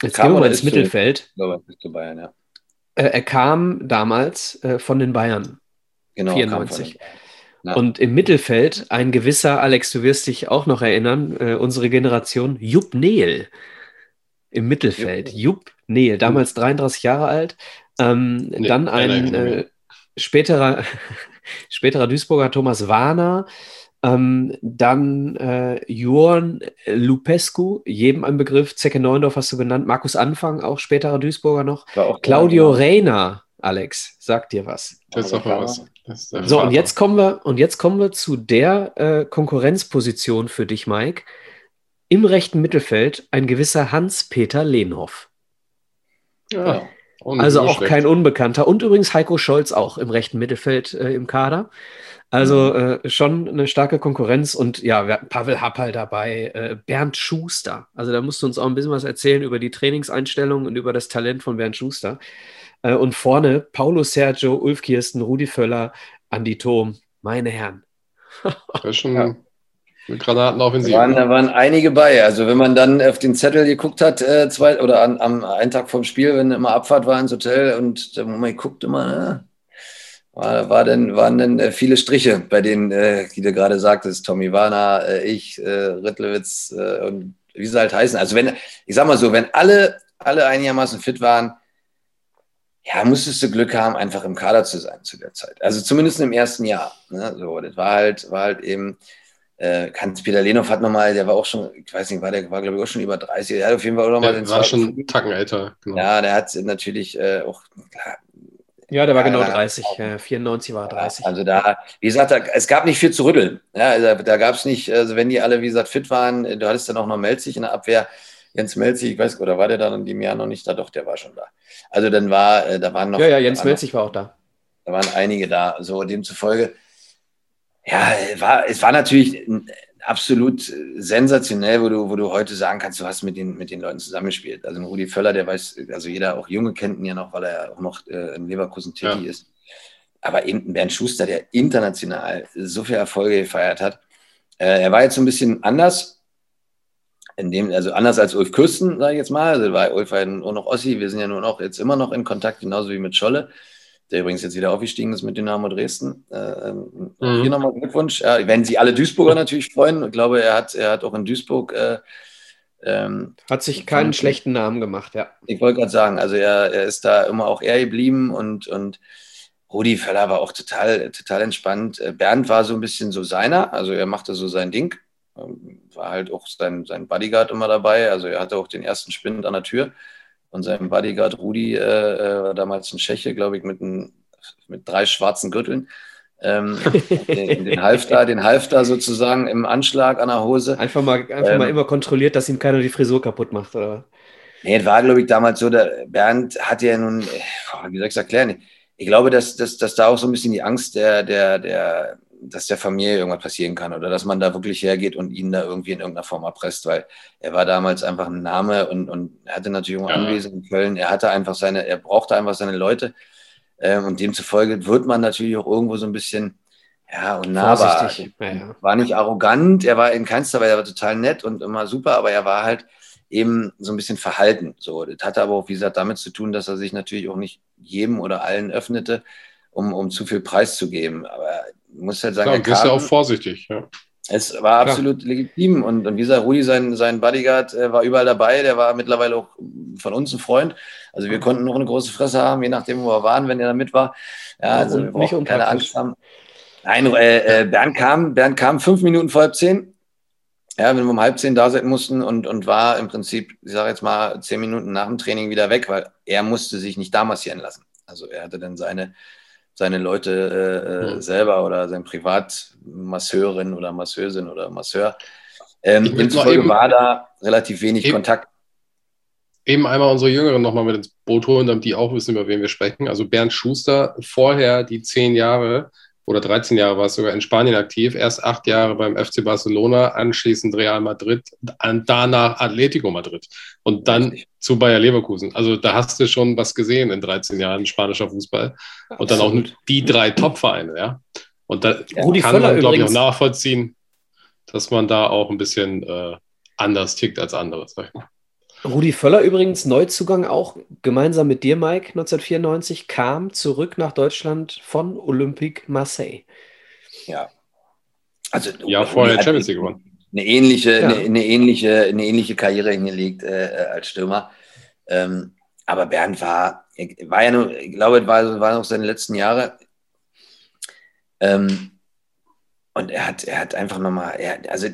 jetzt gehen wir mal ins Mittelfeld. Zu, Bayern, ja. äh, er kam damals äh, von den Bayern. Genau, 94. Ja. Und im Mittelfeld ein gewisser, Alex, du wirst dich auch noch erinnern, äh, unsere Generation, Jupp Nehl. Im Mittelfeld. Jupp, Jupp Nehl, damals 33 Jahre alt. Ähm, nee, dann ein äh, späterer späterer Duisburger Thomas Warner, ähm, dann äh, Johann Lupescu, jedem ein Begriff, Zecke Neundorf hast du genannt, Markus Anfang, auch späterer Duisburger noch, Claudio Reina, Alex, sagt dir was. Das ist doch was. So, und jetzt kommen wir, und jetzt kommen wir zu der äh, Konkurrenzposition für dich, Mike. Im rechten Mittelfeld ein gewisser Hans-Peter Lehnhoff. Ja. Also auch schlecht. kein Unbekannter. Und übrigens Heiko Scholz auch im rechten Mittelfeld äh, im Kader. Also mhm. äh, schon eine starke Konkurrenz und ja, wir hatten Pavel Happal dabei, äh, Bernd Schuster. Also da musst du uns auch ein bisschen was erzählen über die Trainingseinstellung und über das Talent von Bernd Schuster. Äh, und vorne Paulo Sergio, Ulf Kirsten, Rudi Völler, Andi Thom, meine Herren. das ist schon ja. Granatenoffensive. Da waren, da waren einige bei. Also wenn man dann auf den Zettel geguckt hat, äh, zwei, oder an, am einen Tag vom Spiel, wenn immer Abfahrt war ins Hotel und man guckt immer, ne, war, war denn, waren dann äh, viele Striche bei denen, äh, die du gerade sagtest, Tommy Warner, äh, ich, äh, Rittlewitz äh, und wie sie halt heißen. Also wenn, ich sag mal so, wenn alle, alle einigermaßen fit waren, ja, musstest du Glück haben, einfach im Kader zu sein zu der Zeit. Also zumindest im ersten Jahr. Ne? So, das war halt, war halt eben, äh, Hans-Peter Lehnhoff hat nochmal, der war auch schon, ich weiß nicht, war der war glaube ich auch schon über 30, der hat auf jeden Fall auch nochmal den war schon einen Tacken älter. Genau. Ja, der hat natürlich äh, auch, klar, ja, der war genau 30, äh, 94 war 30. Also da, wie gesagt, da, es gab nicht viel zu rütteln. Ja, also da gab es nicht, also wenn die alle, wie gesagt, fit waren, du hattest dann auch noch Melzig in der Abwehr. Jens Melzig, ich weiß, oder war der dann in dem Jahr noch nicht da? Doch, der war schon da. Also dann war, äh, da waren noch. Ja, ja, Jens Melzig war auch da. Da waren einige da. So demzufolge, ja, war, es war natürlich absolut sensationell, wo du, wo du heute sagen kannst, du hast mit den, mit den Leuten zusammengespielt. Also Rudi Völler, der weiß, also jeder, auch Junge kennt ihn ja noch, weil er auch noch äh, in Leverkusen tätig ja. ist. Aber eben Bernd Schuster, der international so viele Erfolge gefeiert hat. Äh, er war jetzt so ein bisschen anders, in dem, also anders als Ulf Kürsten, sage ich jetzt mal. Also war Ulf war nur noch Ossi, wir sind ja nur noch jetzt immer noch in Kontakt, genauso wie mit Scholle der übrigens jetzt wieder aufgestiegen ist mit Dynamo Dresden. Äh, ähm, mhm. Hier nochmal Glückwunsch. Ja, werden Sie alle Duisburger natürlich freuen. Ich glaube, er hat, er hat auch in Duisburg. Äh, ähm, hat sich keinen schlechten Namen gemacht, ja. Ich wollte gerade sagen, also er, er ist da immer auch eher geblieben und, und Rudi Völler war auch total, total entspannt. Äh, Bernd war so ein bisschen so seiner, also er machte so sein Ding. Ähm, war halt auch sein, sein Bodyguard immer dabei, also er hatte auch den ersten Spind an der Tür von seinem Bodyguard Rudi, äh, äh damals ein Tscheche, glaube ich, mit, ein, mit drei schwarzen Gürteln. Ähm, den, den, Halfter, den Halfter sozusagen im Anschlag an der Hose. Einfach mal, einfach ähm, mal immer kontrolliert, dass ihm keiner die Frisur kaputt macht, oder? Nee, es war, glaube ich, damals so, der Bernd hat ja nun, wie soll ich es erklären? Ich glaube, dass, dass, dass da auch so ein bisschen die Angst der, der, der dass der Familie irgendwas passieren kann oder dass man da wirklich hergeht und ihn da irgendwie in irgendeiner Form erpresst, weil er war damals einfach ein Name und, und hatte natürlich auch ja. Anwesen in Köln. Er hatte einfach seine, er brauchte einfach seine Leute ähm, und demzufolge wird man natürlich auch irgendwo so ein bisschen ja, und nahbar. Ja. War nicht arrogant, er war in keinster Weise, er war total nett und immer super, aber er war halt eben so ein bisschen verhalten. So, das hatte aber auch, wie gesagt, damit zu tun, dass er sich natürlich auch nicht jedem oder allen öffnete, um, um zu viel Preis zu geben. Aber muss halt sagen, Klar, du bist ja auch vorsichtig. Ja. Es war absolut Klar. legitim. Und, und wie gesagt, Rudi, sein, sein Bodyguard, äh, war überall dabei. Der war mittlerweile auch von uns ein Freund. Also wir konnten noch eine große Fresse haben, je nachdem, wo wir waren, wenn er da mit war. Ja, also wir brauchen keine Angst haben. Nein, äh, äh, Bernd, kam, Bernd kam fünf Minuten vor halb zehn. Ja, wenn wir um halb zehn da sein mussten und, und war im Prinzip, ich sage jetzt mal, zehn Minuten nach dem Training wieder weg, weil er musste sich nicht da massieren lassen. Also er hatte dann seine seine Leute äh, mhm. selber oder sein Privatmasseurin oder Masseusin oder Masseur. Ähm, demzufolge war da relativ wenig eben, Kontakt. Eben einmal unsere Jüngeren nochmal mit ins Boot holen, damit die auch wissen, über wen wir sprechen. Also Bernd Schuster, vorher die zehn Jahre oder 13 Jahre war es sogar in Spanien aktiv, erst acht Jahre beim FC Barcelona, anschließend Real Madrid, danach Atletico Madrid und dann zu Bayer Leverkusen. Also da hast du schon was gesehen in 13 Jahren spanischer Fußball und dann auch die drei Top-Vereine, ja. Und da ja, kann Völler man, glaube ich, auch nachvollziehen, dass man da auch ein bisschen äh, anders tickt als andere. Rudi Völler übrigens, Neuzugang auch gemeinsam mit dir, Mike, 1994, kam zurück nach Deutschland von Olympique Marseille. Ja. Also, ja, vorher Champions League gewonnen. Eine ähnliche, ja. eine, eine, ähnliche, eine ähnliche Karriere hingelegt äh, als Stürmer. Ähm, aber Bernd war, war ja nur, ich glaube, es war, war noch seine letzten Jahre. Ähm, und er hat, er hat einfach nochmal, er, also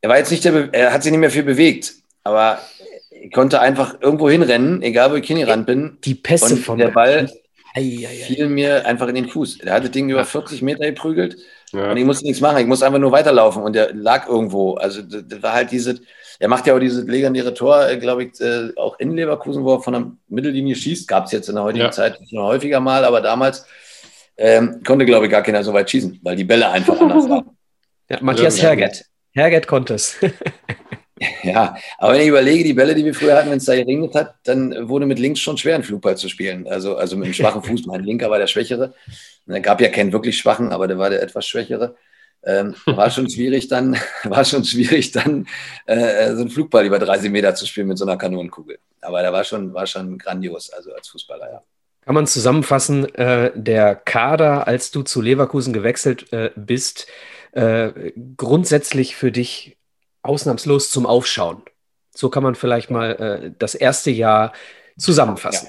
er war jetzt nicht der, er hat sich nicht mehr viel bewegt, aber ich konnte einfach irgendwo hinrennen, egal wo ich hingerannt bin. Die Pässe und von der Ball fiel mir einfach in den Fuß. Er hat das Ding über 40 Meter geprügelt ja. und ich musste nichts machen. Ich musste einfach nur weiterlaufen und der lag irgendwo. Also das war halt diese, er macht ja auch dieses legendäre Tor, äh, glaube ich, äh, auch in Leverkusen, wo er von der Mittellinie schießt. Gab es jetzt in der heutigen ja. Zeit noch häufiger mal, aber damals ähm, konnte, glaube ich, gar keiner so weit schießen, weil die Bälle einfach anders waren. Ja, Matthias Herget. Herget konnte es. Ja, aber wenn ich überlege, die Bälle, die wir früher hatten, wenn es da geregnet hat, dann wurde mit links schon schwer, einen Flugball zu spielen. Also, also mit einem schwachen Fuß. Mein linker war der schwächere. Es gab ja keinen wirklich schwachen, aber der war der etwas schwächere. Ähm, war schon schwierig dann, war schon schwierig dann, äh, so einen Flugball über 30 Meter zu spielen mit so einer Kanonenkugel. Aber der war schon, war schon grandios, also als Fußballer, ja. Kann man zusammenfassen, äh, der Kader, als du zu Leverkusen gewechselt äh, bist, äh, grundsätzlich für dich ausnahmslos zum Aufschauen. So kann man vielleicht mal äh, das erste Jahr zusammenfassen.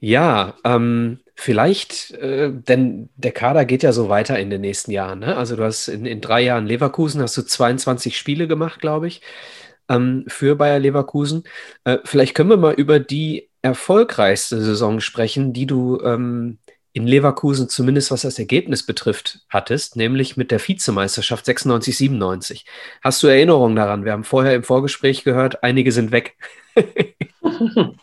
Ja, ja ähm, vielleicht, äh, denn der Kader geht ja so weiter in den nächsten Jahren. Ne? Also du hast in, in drei Jahren Leverkusen, hast du 22 Spiele gemacht, glaube ich, ähm, für Bayer Leverkusen. Äh, vielleicht können wir mal über die erfolgreichste Saison sprechen, die du ähm, in Leverkusen zumindest was das Ergebnis betrifft hattest, nämlich mit der Vizemeisterschaft 96, 97. Hast du Erinnerungen daran? Wir haben vorher im Vorgespräch gehört, einige sind weg.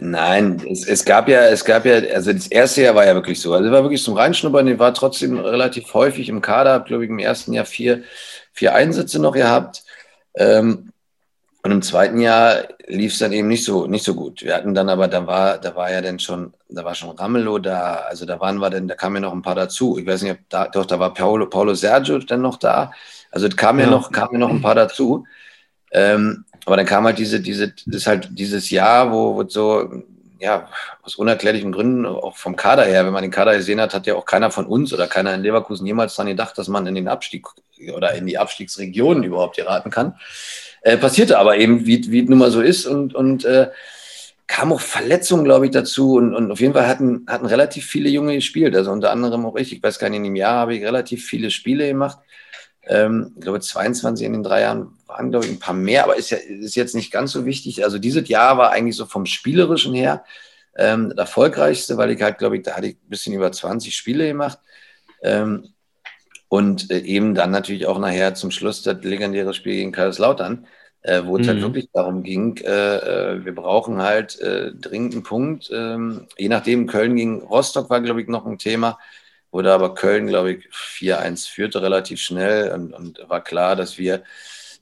Nein, es, es, gab ja, es gab ja, also das erste Jahr war ja wirklich so. Also war wirklich zum Reinschnuppern, ich war trotzdem relativ häufig im Kader, habe glaube ich im ersten Jahr vier, vier Einsätze noch gehabt. Ähm, und im zweiten Jahr lief es dann eben nicht so, nicht so gut. Wir hatten dann aber, da war, da war ja dann schon, da war schon Ramelow da, also da waren wir dann, da kamen ja noch ein paar dazu. Ich weiß nicht, ob da, doch, da war Paolo, Paulo Sergio dann noch da. Also kamen ja, ja noch, kamen ja noch ein paar dazu. Ähm, aber dann kam halt diese, diese, das ist halt dieses Jahr, wo, wo so, ja, aus unerklärlichen Gründen, auch vom Kader her, wenn man den Kader gesehen hat, hat ja auch keiner von uns oder keiner in Leverkusen jemals daran gedacht, dass man in den Abstieg oder in die Abstiegsregionen überhaupt geraten kann. Äh, passierte aber eben, wie, wie es nun mal so ist und, und äh, kam auch Verletzungen, glaube ich, dazu und, und auf jeden Fall hatten, hatten relativ viele Junge gespielt, also unter anderem auch ich, ich weiß gar nicht, in dem Jahr habe ich relativ viele Spiele gemacht, ähm, ich glaube 22 in den drei Jahren waren, glaube ich, ein paar mehr, aber ist, ja, ist jetzt nicht ganz so wichtig, also dieses Jahr war eigentlich so vom Spielerischen her ähm, das erfolgreichste, weil ich halt, glaube ich, da hatte ich ein bisschen über 20 Spiele gemacht ähm, und äh, eben dann natürlich auch nachher zum Schluss das legendäre Spiel gegen Kaiserslautern, äh, wo es halt mhm. halt wirklich darum ging, äh, äh, wir brauchen halt äh, dringend einen Punkt. Ähm, je nachdem, Köln gegen Rostock war, glaube ich, noch ein Thema, wurde aber Köln, glaube ich, 4-1 führte relativ schnell und, und, war klar, dass wir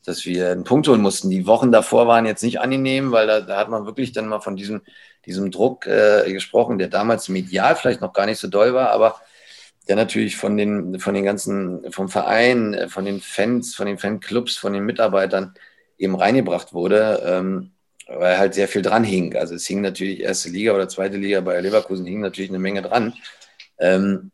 dass wir einen Punkt holen mussten. Die Wochen davor waren jetzt nicht angenehm, weil da, da hat man wirklich dann mal von diesem, diesem Druck äh, gesprochen, der damals medial vielleicht noch gar nicht so doll war, aber der natürlich von den, von den ganzen, vom Verein, von den Fans, von den Fanclubs, von den Mitarbeitern eben reingebracht wurde, ähm, weil halt sehr viel dran hing. Also es hing natürlich erste Liga oder zweite Liga bei Leverkusen hing natürlich eine Menge dran. Ähm,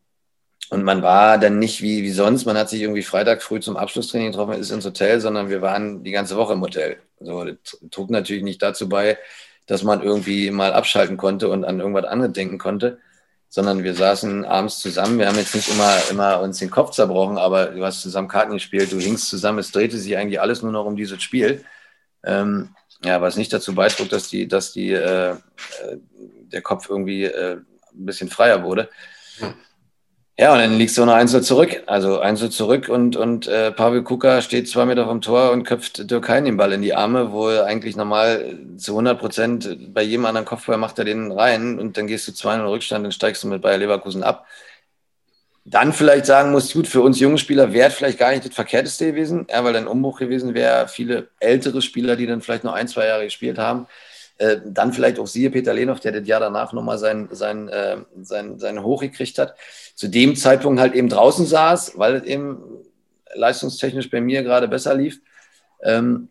und man war dann nicht wie, wie sonst, man hat sich irgendwie Freitag früh zum Abschlusstraining getroffen, ist ins Hotel, sondern wir waren die ganze Woche im Hotel. So, das trug natürlich nicht dazu bei, dass man irgendwie mal abschalten konnte und an irgendwas anderes denken konnte sondern wir saßen abends zusammen. Wir haben jetzt nicht immer, immer uns den Kopf zerbrochen, aber du hast zusammen Karten gespielt, du hingst zusammen, es drehte sich eigentlich alles nur noch um dieses Spiel. Ähm, ja, was nicht dazu beitrug, dass die, dass die, äh, äh der Kopf irgendwie äh, ein bisschen freier wurde. Ja, und dann liegst du noch Einzel zurück. Also Einzel zurück und, und äh, Pavel Kuka steht zwei Meter vom Tor und köpft Türkei den Ball in die Arme, wo er eigentlich normal zu 100 Prozent bei jedem anderen Kopfball macht er den rein und dann gehst du 2-0 Rückstand und steigst du mit Bayer Leverkusen ab. Dann vielleicht sagen muss, gut, für uns junge Spieler wäre vielleicht gar nicht das Verkehrteste gewesen, ja, weil ein Umbruch gewesen wäre. Viele ältere Spieler, die dann vielleicht noch ein, zwei Jahre gespielt haben, äh, dann vielleicht auch siehe Peter Lehnhoff, der das Jahr danach nochmal sein, sein, äh, sein, sein Hoch gekriegt hat, zu dem Zeitpunkt halt eben draußen saß, weil es eben leistungstechnisch bei mir gerade besser lief. Ähm,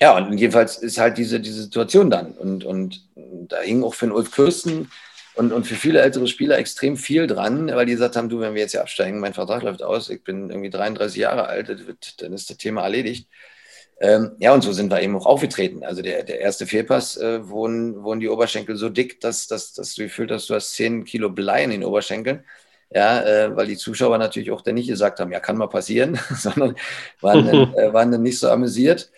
ja, und jedenfalls ist halt diese, diese Situation dann. Und, und da hing auch für den Ulf Kürsten und, und für viele ältere Spieler extrem viel dran, weil die gesagt haben, du, wenn wir jetzt hier absteigen, mein Vertrag läuft aus, ich bin irgendwie 33 Jahre alt, dann ist das Thema erledigt. Ähm, ja, und so sind wir eben auch aufgetreten. Also der, der erste Fehlpass äh, wurden, wurden die Oberschenkel so dick, dass, dass, dass du gefühlt hast, du hast 10 Kilo Blei in den Oberschenkeln. Ja, äh, weil die Zuschauer natürlich auch dann nicht gesagt haben, ja, kann mal passieren, sondern waren dann, äh, waren dann nicht so amüsiert.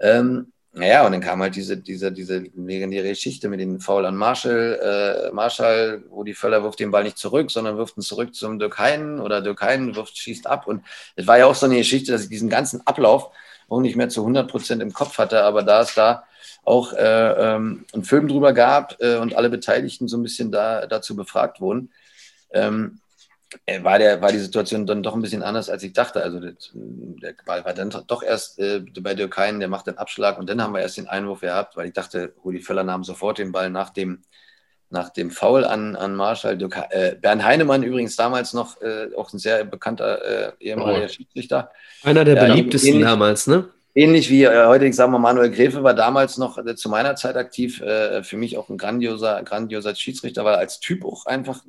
Ähm, naja, und dann kam halt diese, diese, diese legendäre Geschichte mit dem Foul an Marshall, äh, Marshall, wo die Völler wirft den Ball nicht zurück, sondern wirft ihn zurück zum Dirk Heinen oder Dirk Heinen wirft, schießt ab. Und es war ja auch so eine Geschichte, dass ich diesen ganzen Ablauf auch nicht mehr zu 100 Prozent im Kopf hatte, aber da es da auch äh, ähm, einen Film drüber gab äh, und alle Beteiligten so ein bisschen da, dazu befragt wurden, ähm, äh, war, der, war die Situation dann doch ein bisschen anders, als ich dachte. Also der, der Ball war dann doch erst äh, bei Dürkein, der macht den Abschlag und dann haben wir erst den Einwurf gehabt, weil ich dachte, Rudi Völler nahm sofort den Ball nach dem, nach dem Foul an, an Marschall. Äh, Bernd Heinemann übrigens damals noch, äh, auch ein sehr bekannter äh, ehemaliger oh. Schiedsrichter. Einer der beliebtesten ähnlich, damals, ne? Ähnlich wie äh, heute, ich sage mal, Manuel Gräfe war damals noch äh, zu meiner Zeit aktiv, äh, für mich auch ein grandioser, grandioser Schiedsrichter, weil er als Typ auch einfach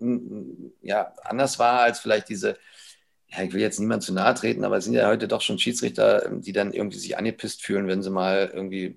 ja, anders war als vielleicht diese, ja, ich will jetzt niemand zu nahe treten, aber es sind ja heute doch schon Schiedsrichter, die dann irgendwie sich angepisst fühlen, wenn sie mal irgendwie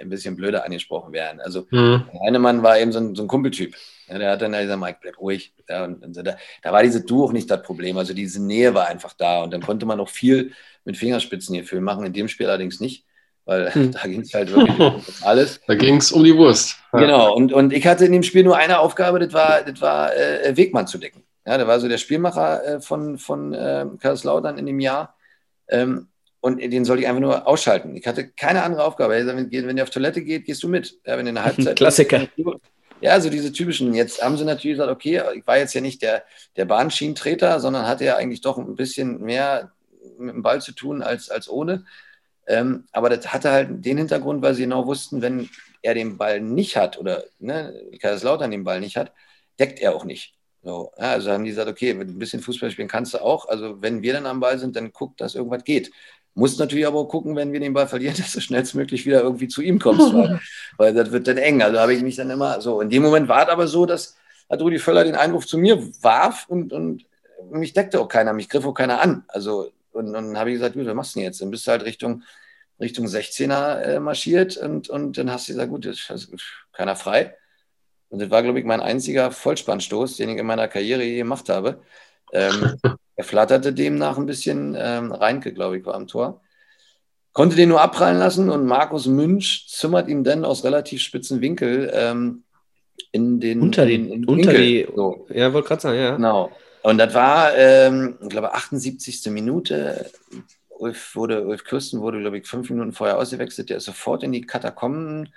ein bisschen blöder angesprochen werden. Also mhm. Heinemann war eben so ein, so ein Kumpeltyp. Ja, der hat dann gesagt, Mike, bleib ruhig. Ja, und, und da, da, war diese Du auch nicht das Problem. Also diese Nähe war einfach da. Und dann konnte man auch viel mit Fingerspitzengefühl machen. In dem Spiel allerdings nicht, weil mhm. da ging es halt wirklich um alles. Da ging es um die Wurst. Ja. Genau. Und, und ich hatte in dem Spiel nur eine Aufgabe, das war, das war äh, Wegmann zu decken. Ja, der war so der Spielmacher äh, von, von äh, Karlslautern in dem Jahr. Ähm, und den sollte ich einfach nur ausschalten. Ich hatte keine andere Aufgabe. Wenn, wenn der auf Toilette geht, gehst du mit. Ja, wenn in der Halbzeit. Klassiker. Ja, so diese typischen. Jetzt haben sie natürlich gesagt, okay, ich war jetzt ja nicht der, der Bahnschienentreter, sondern hatte ja eigentlich doch ein bisschen mehr mit dem Ball zu tun als, als ohne. Ähm, aber das hatte halt den Hintergrund, weil sie genau wussten, wenn er den Ball nicht hat oder ne, Kaiserslautern den Ball nicht hat, deckt er auch nicht. So, ja, also haben die gesagt, okay, ein bisschen Fußball spielen kannst du auch. Also wenn wir dann am Ball sind, dann guck, dass irgendwas geht. Muss natürlich aber auch gucken, wenn wir den Ball verlieren, dass du schnellstmöglich wieder irgendwie zu ihm kommst, weil, weil das wird dann eng. Also habe ich mich dann immer so. In dem Moment war es aber so, dass hat Rudi Völler den Einwurf zu mir warf und, und mich deckte auch keiner, mich griff auch keiner an. Also und dann habe ich gesagt, gut, was machst du denn jetzt? Dann bist du halt Richtung, Richtung 16er äh, marschiert und, und dann hast du gesagt, gut, das ist keiner frei. Und das war, glaube ich, mein einziger Vollspannstoß, den ich in meiner Karriere je gemacht habe. Ähm, er flatterte demnach ein bisschen. Ähm, Reinke, glaube ich, war am Tor. Konnte den nur abprallen lassen und Markus Münch zimmert ihm dann aus relativ spitzen Winkel ähm, in den. Unter den. In, unter Winkel. die. So. Ja, wollte gerade sagen, ja. Genau. Und das war, ähm, ich glaube, 78. Minute. Ulf, wurde, Ulf Kirsten wurde, glaube ich, fünf Minuten vorher ausgewechselt. Der ist sofort in die Katakomben.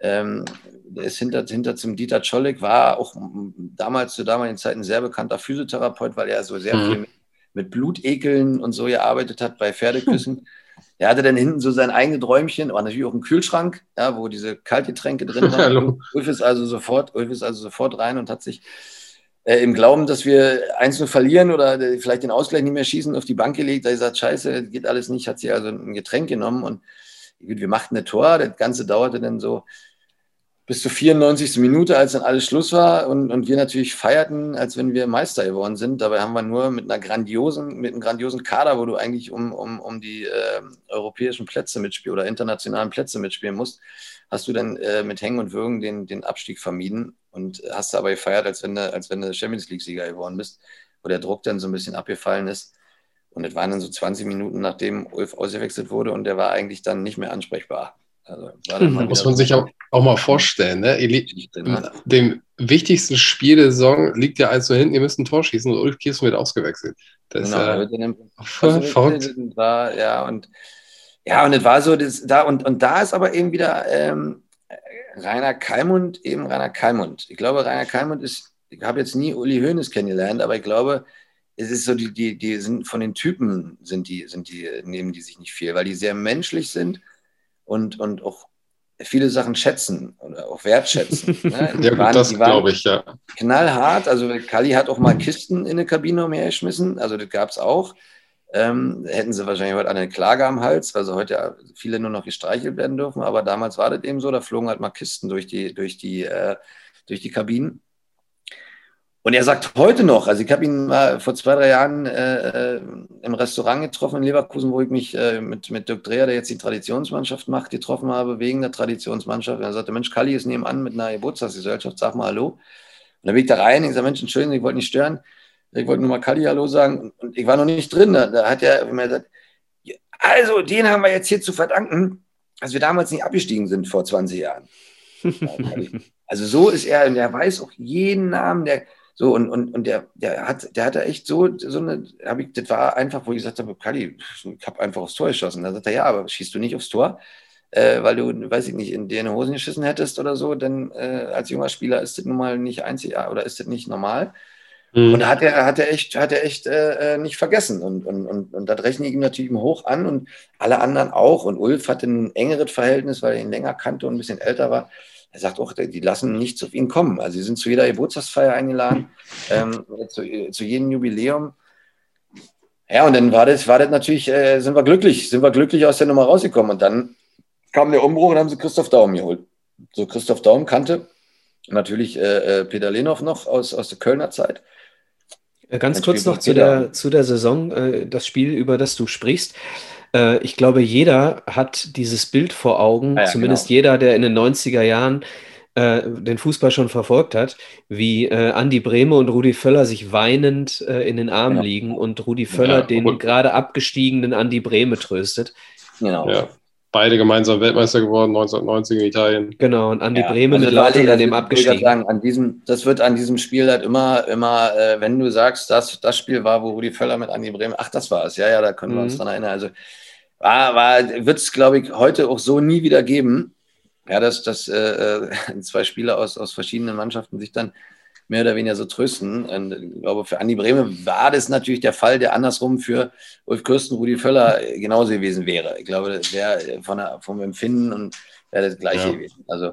Ähm, der ist hinter, hinter zum Dieter Czolek, war auch damals zu damaligen Zeiten sehr bekannter Physiotherapeut, weil er so sehr mhm. viel mit, mit, Blutekeln und so gearbeitet hat bei Pferdeküssen. Er hatte dann hinten so sein eigenes Räumchen, aber natürlich auch einen Kühlschrank, ja, wo diese Kaltgetränke drin waren. Ulf ist also sofort, Ulf ist also sofort rein und hat sich äh, im Glauben, dass wir eins nur verlieren oder vielleicht den Ausgleich nicht mehr schießen, auf die Bank gelegt. Da gesagt, scheiße, geht alles nicht, hat sie also ein Getränk genommen und wir machten ein Tor. Das Ganze dauerte dann so bis zur 94. Minute, als dann alles Schluss war und, und wir natürlich feierten, als wenn wir Meister geworden sind. Dabei haben wir nur mit einer grandiosen, mit einem grandiosen Kader, wo du eigentlich um, um, um die äh, europäischen Plätze mitspielen oder internationalen Plätze mitspielen musst, hast du dann äh, mit Hängen und Würgen den, den Abstieg vermieden und hast aber gefeiert, als wenn du, als wenn du Champions League-Sieger geworden bist, wo der Druck dann so ein bisschen abgefallen ist. Und das waren dann so 20 Minuten, nachdem Ulf ausgewechselt wurde und der war eigentlich dann nicht mehr ansprechbar. Also, mhm. Muss man sich auch, auch mal vorstellen, ne? In dem wichtigsten Spiel der Saison liegt ja eins so hinten, ihr müsst ein Tor schießen und Ulf Kirsten wird ausgewechselt. Das genau, ist äh, verrückt. War, ja, und ja, und es war so, das, da, und, und da ist aber eben wieder ähm, Rainer Kalmund, eben Rainer Kalmund. Ich glaube, Rainer Kalmund ist, ich habe jetzt nie Uli Hoeneß kennengelernt, aber ich glaube, es ist so, die, die, die sind von den Typen sind die, sind die, nehmen die sich nicht viel, weil die sehr menschlich sind und, und auch viele Sachen schätzen oder auch wertschätzen. Ne? ja, gut, waren, das glaube ich, ja. Knallhart. Also Kali hat auch mal Kisten in eine Kabine umhergeschmissen. Also das gab es auch. Ähm, hätten sie wahrscheinlich heute eine Klage am Hals, weil sie heute ja viele nur noch gestreichelt werden dürfen. Aber damals war das eben so, da flogen halt mal Kisten durch die, durch die, äh, durch die Kabinen. Und er sagt heute noch, also ich habe ihn mal vor zwei, drei Jahren äh, äh, im Restaurant getroffen in Leverkusen, wo ich mich äh, mit, mit Dirk Dreher, der jetzt die Traditionsmannschaft macht, getroffen habe, wegen der Traditionsmannschaft. Und er sagte, Mensch, Kalli ist nebenan mit einer Geburtstagsgesellschaft, sag mal Hallo. Und dann bin ich da rein, ich sage, Mensch, Entschuldigung, ich wollte nicht stören. Ich wollte nur mal Kalli Hallo sagen. Und ich war noch nicht drin. Da, da hat er mir gesagt, also den haben wir jetzt hier zu verdanken, dass wir damals nicht abgestiegen sind vor 20 Jahren. Also so ist er, und er weiß auch jeden Namen, der so, und, und, und der, der hat, der hatte echt so, so eine, hab ich, das war einfach, wo ich gesagt habe, Kali, ich habe einfach aufs Tor geschossen. Da sagt er, ja, aber schießt du nicht aufs Tor, äh, weil du, weiß ich nicht, in dir eine Hosen geschissen hättest oder so, denn äh, als junger Spieler ist das nun mal nicht einzig oder ist das nicht normal. Mhm. Und da hat er, hat er echt, hat er echt äh, äh, nicht vergessen. Und, und, und, und das rechne ich ihm natürlich hoch an und alle anderen auch. Und Ulf hatte ein engeres Verhältnis, weil er ihn länger kannte und ein bisschen älter war er sagt auch, die lassen nichts auf ihn kommen. Also sie sind zu jeder Geburtstagsfeier eingeladen, ähm, zu, zu, jedem Jubiläum. Ja, und dann war das, war das natürlich, äh, sind wir glücklich, sind wir glücklich aus der Nummer rausgekommen. Und dann kam der Umbruch und haben sie Christoph Daum geholt. So Christoph Daum kannte natürlich äh, äh Peter Lenhoff noch aus, aus der Kölner Zeit. Ganz kurz noch zu der, zu der Saison, äh, das Spiel, über das du sprichst. Äh, ich glaube, jeder hat dieses Bild vor Augen, ah ja, zumindest genau. jeder, der in den 90er Jahren äh, den Fußball schon verfolgt hat, wie äh, Andi Brehme und Rudi Völler sich weinend äh, in den Armen genau. liegen und Rudi Völler ja, den gerade abgestiegenen Andi Brehme tröstet. Genau. Ja. Beide gemeinsam Weltmeister geworden, 1990 in Italien. Genau, und Andi ja, Brehme also mit Lautern an dem abgestiegen. Sagen, an diesem, das wird an diesem Spiel halt immer, immer äh, wenn du sagst, das, das Spiel war, wo Rudi Völler mit Andi Brehme, ach, das war es, ja, ja, da können wir uns mhm. dran erinnern. Also war, war, wird es, glaube ich, heute auch so nie wieder geben. Ja, dass, dass äh, äh zwei Spieler aus, aus verschiedenen Mannschaften sich dann mehr oder weniger so trösten. Und ich glaube, für Andi Brehme war das natürlich der Fall, der andersrum für Ulf Kirsten, Rudi Völler genauso gewesen wäre. Ich glaube, das wäre von der, vom Empfinden und wäre das Gleiche ja. gewesen. Also,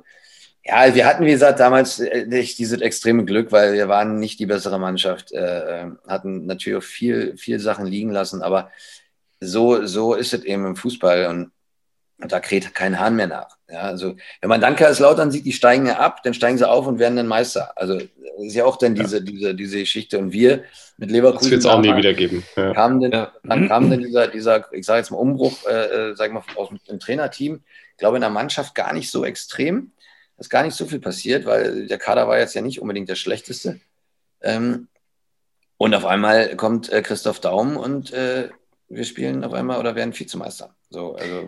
ja, wir hatten, wie gesagt, damals äh, nicht dieses extreme Glück, weil wir waren nicht die bessere Mannschaft, äh, äh hatten natürlich auch viel, viel Sachen liegen lassen, aber so, so ist es eben im Fußball und da kräht kein Hahn mehr nach. Ja, also wenn man dann Kaiserslautern sieht, die steigen ja ab, dann steigen sie auf und werden dann Meister. Also ist ja auch dann diese, ja. diese, diese Geschichte. Und wir mit Leverkusen. Das wird es auch nie wieder geben. Ja. Kam denn, ja. Dann kam dann dieser, dieser ich sage jetzt mal, Umbruch, äh, äh sag mal, aus dem Trainerteam. Ich glaube, in der Mannschaft gar nicht so extrem. Ist gar nicht so viel passiert, weil der Kader war jetzt ja nicht unbedingt der schlechteste. Ähm, und auf einmal kommt äh, Christoph Daum und äh, wir spielen auf einmal oder werden Vizemeister. So, also,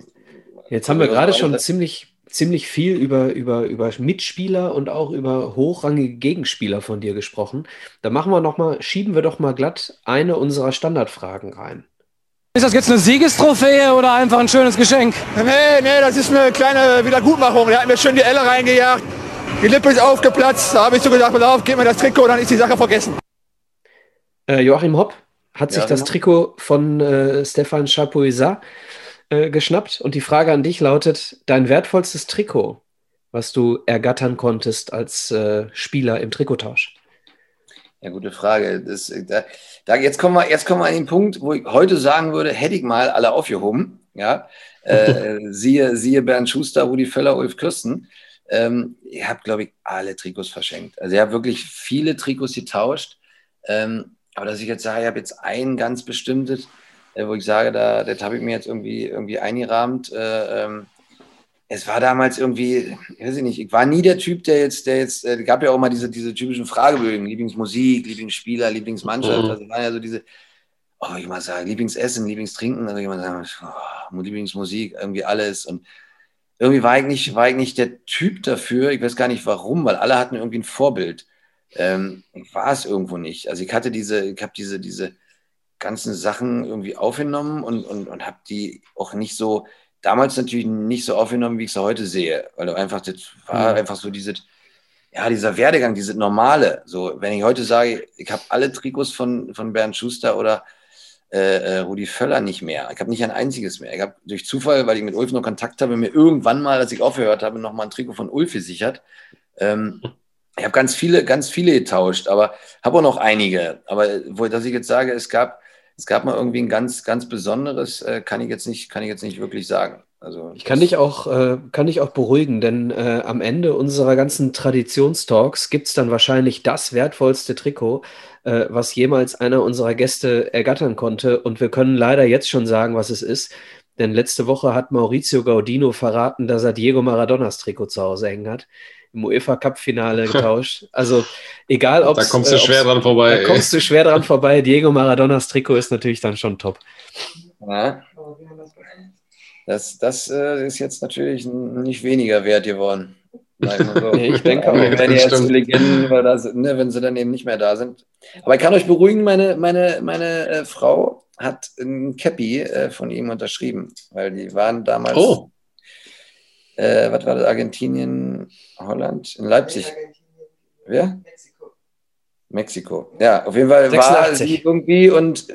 Jetzt haben wir gerade schon ziemlich, ziemlich viel über, über, über Mitspieler und auch über hochrangige Gegenspieler von dir gesprochen. Da machen wir noch mal, schieben wir doch mal glatt eine unserer Standardfragen rein. Ist das jetzt eine Siegestrophäe oder einfach ein schönes Geschenk? Nee, nee, das ist eine kleine Wiedergutmachung. Der hat mir schön die Elle reingejagt. Die Lippe ist aufgeplatzt. Da habe ich so gesagt, pass auf, gib mir das Trikot, dann ist die Sache vergessen. Äh, Joachim Hopp, hat sich ja, das genau. Trikot von äh, Stefan Chapuisat äh, geschnappt. Und die Frage an dich lautet: Dein wertvollstes Trikot, was du ergattern konntest als äh, Spieler im Trikottausch? Ja, gute Frage. Das, da, da, jetzt, kommen wir, jetzt kommen wir an den Punkt, wo ich heute sagen würde: hätte ich mal alle aufgehoben. Ja, äh, siehe, siehe Bernd Schuster, Rudi Völler, Ulf Kirsten. Ähm, ihr habt, glaube ich, alle Trikots verschenkt. Also, ihr habt wirklich viele Trikots getauscht. Ähm, aber dass ich jetzt sage, ich habe jetzt ein ganz bestimmtes, äh, wo ich sage, da, das habe ich mir jetzt irgendwie, irgendwie eingerahmt. Äh, ähm, es war damals irgendwie, ich weiß nicht, ich war nie der Typ, der jetzt, der jetzt, äh, gab ja auch mal diese, diese typischen Fragebögen, Lieblingsmusik, Lieblingsspieler, Lieblingsmannschaft, mhm. also waren ja so diese, oh, ich mal sagen, Lieblingsessen, Lieblingstrinken, also ich mal sagen, oh, Lieblingsmusik, irgendwie alles und irgendwie war ich, nicht, war ich nicht der Typ dafür, ich weiß gar nicht warum, weil alle hatten irgendwie ein Vorbild ähm, war es irgendwo nicht. Also ich hatte diese, ich habe diese, diese ganzen Sachen irgendwie aufgenommen und, und, und habe die auch nicht so, damals natürlich nicht so aufgenommen, wie ich sie heute sehe, weil einfach, das war mhm. einfach so dieses, ja, dieser Werdegang, dieses Normale. So, wenn ich heute sage, ich habe alle Trikots von, von Bernd Schuster oder äh, äh Rudi Völler nicht mehr. Ich habe nicht ein einziges mehr. Ich habe durch Zufall, weil ich mit Ulf noch Kontakt habe, mir irgendwann mal, als ich aufgehört habe, nochmal ein Trikot von Ulf gesichert. Ähm, ich habe ganz viele, ganz viele getauscht, aber habe auch noch einige. Aber wo, dass ich jetzt sage, es gab, es gab mal irgendwie ein ganz, ganz besonderes, äh, kann ich jetzt nicht, kann ich jetzt nicht wirklich sagen. Also ich kann dich auch, äh, kann dich auch beruhigen, denn äh, am Ende unserer ganzen Traditionstalks gibt es dann wahrscheinlich das wertvollste Trikot, äh, was jemals einer unserer Gäste ergattern konnte. Und wir können leider jetzt schon sagen, was es ist. Denn letzte Woche hat Maurizio Gaudino verraten, dass er Diego Maradonas Trikot zu Hause hängen hat im UEFA Cup Finale getauscht. Also egal ob da kommst du äh, schwer dran vorbei. Da kommst du schwer dran vorbei. Diego Maradonas Trikot ist natürlich dann schon top. Ja. Das, das äh, ist jetzt natürlich nicht weniger wert geworden. So. ich denke auch, wir werden ja jetzt Legenden, weil das, ne, wenn sie dann eben nicht mehr da sind. Aber ich kann euch beruhigen, meine, meine, meine äh, Frau hat ein Cappy äh, von ihm unterschrieben, weil die waren damals oh äh, was war das, Argentinien, Holland, in Leipzig. Wer? Mexiko. Mexiko. Ja, auf jeden Fall 86. war sie irgendwie und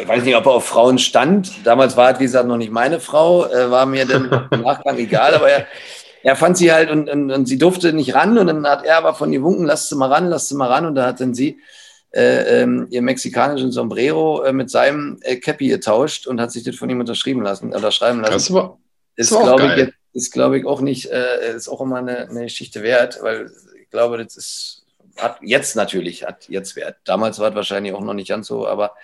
ich weiß nicht, ob er auf Frauen stand. Damals war es, wie gesagt, noch nicht meine Frau, äh, war mir dann im Nachgang egal, aber er, er fand sie halt und, und, und, sie durfte nicht ran und dann hat er aber von ihr gewunken, lass sie mal ran, lass sie mal ran und da hat dann sie äh, ähm, ihr mexikanischen Sombrero äh, mit seinem äh, Cappy getauscht und hat sich das von ihm unterschrieben lassen, unterschreiben lassen. Das war, das ist, glaube ich, jetzt ist, glaube ich, auch nicht, äh, ist auch immer eine, eine, Geschichte wert, weil ich glaube, das ist, hat jetzt natürlich, hat jetzt Wert. Damals war es wahrscheinlich auch noch nicht ganz so, aber,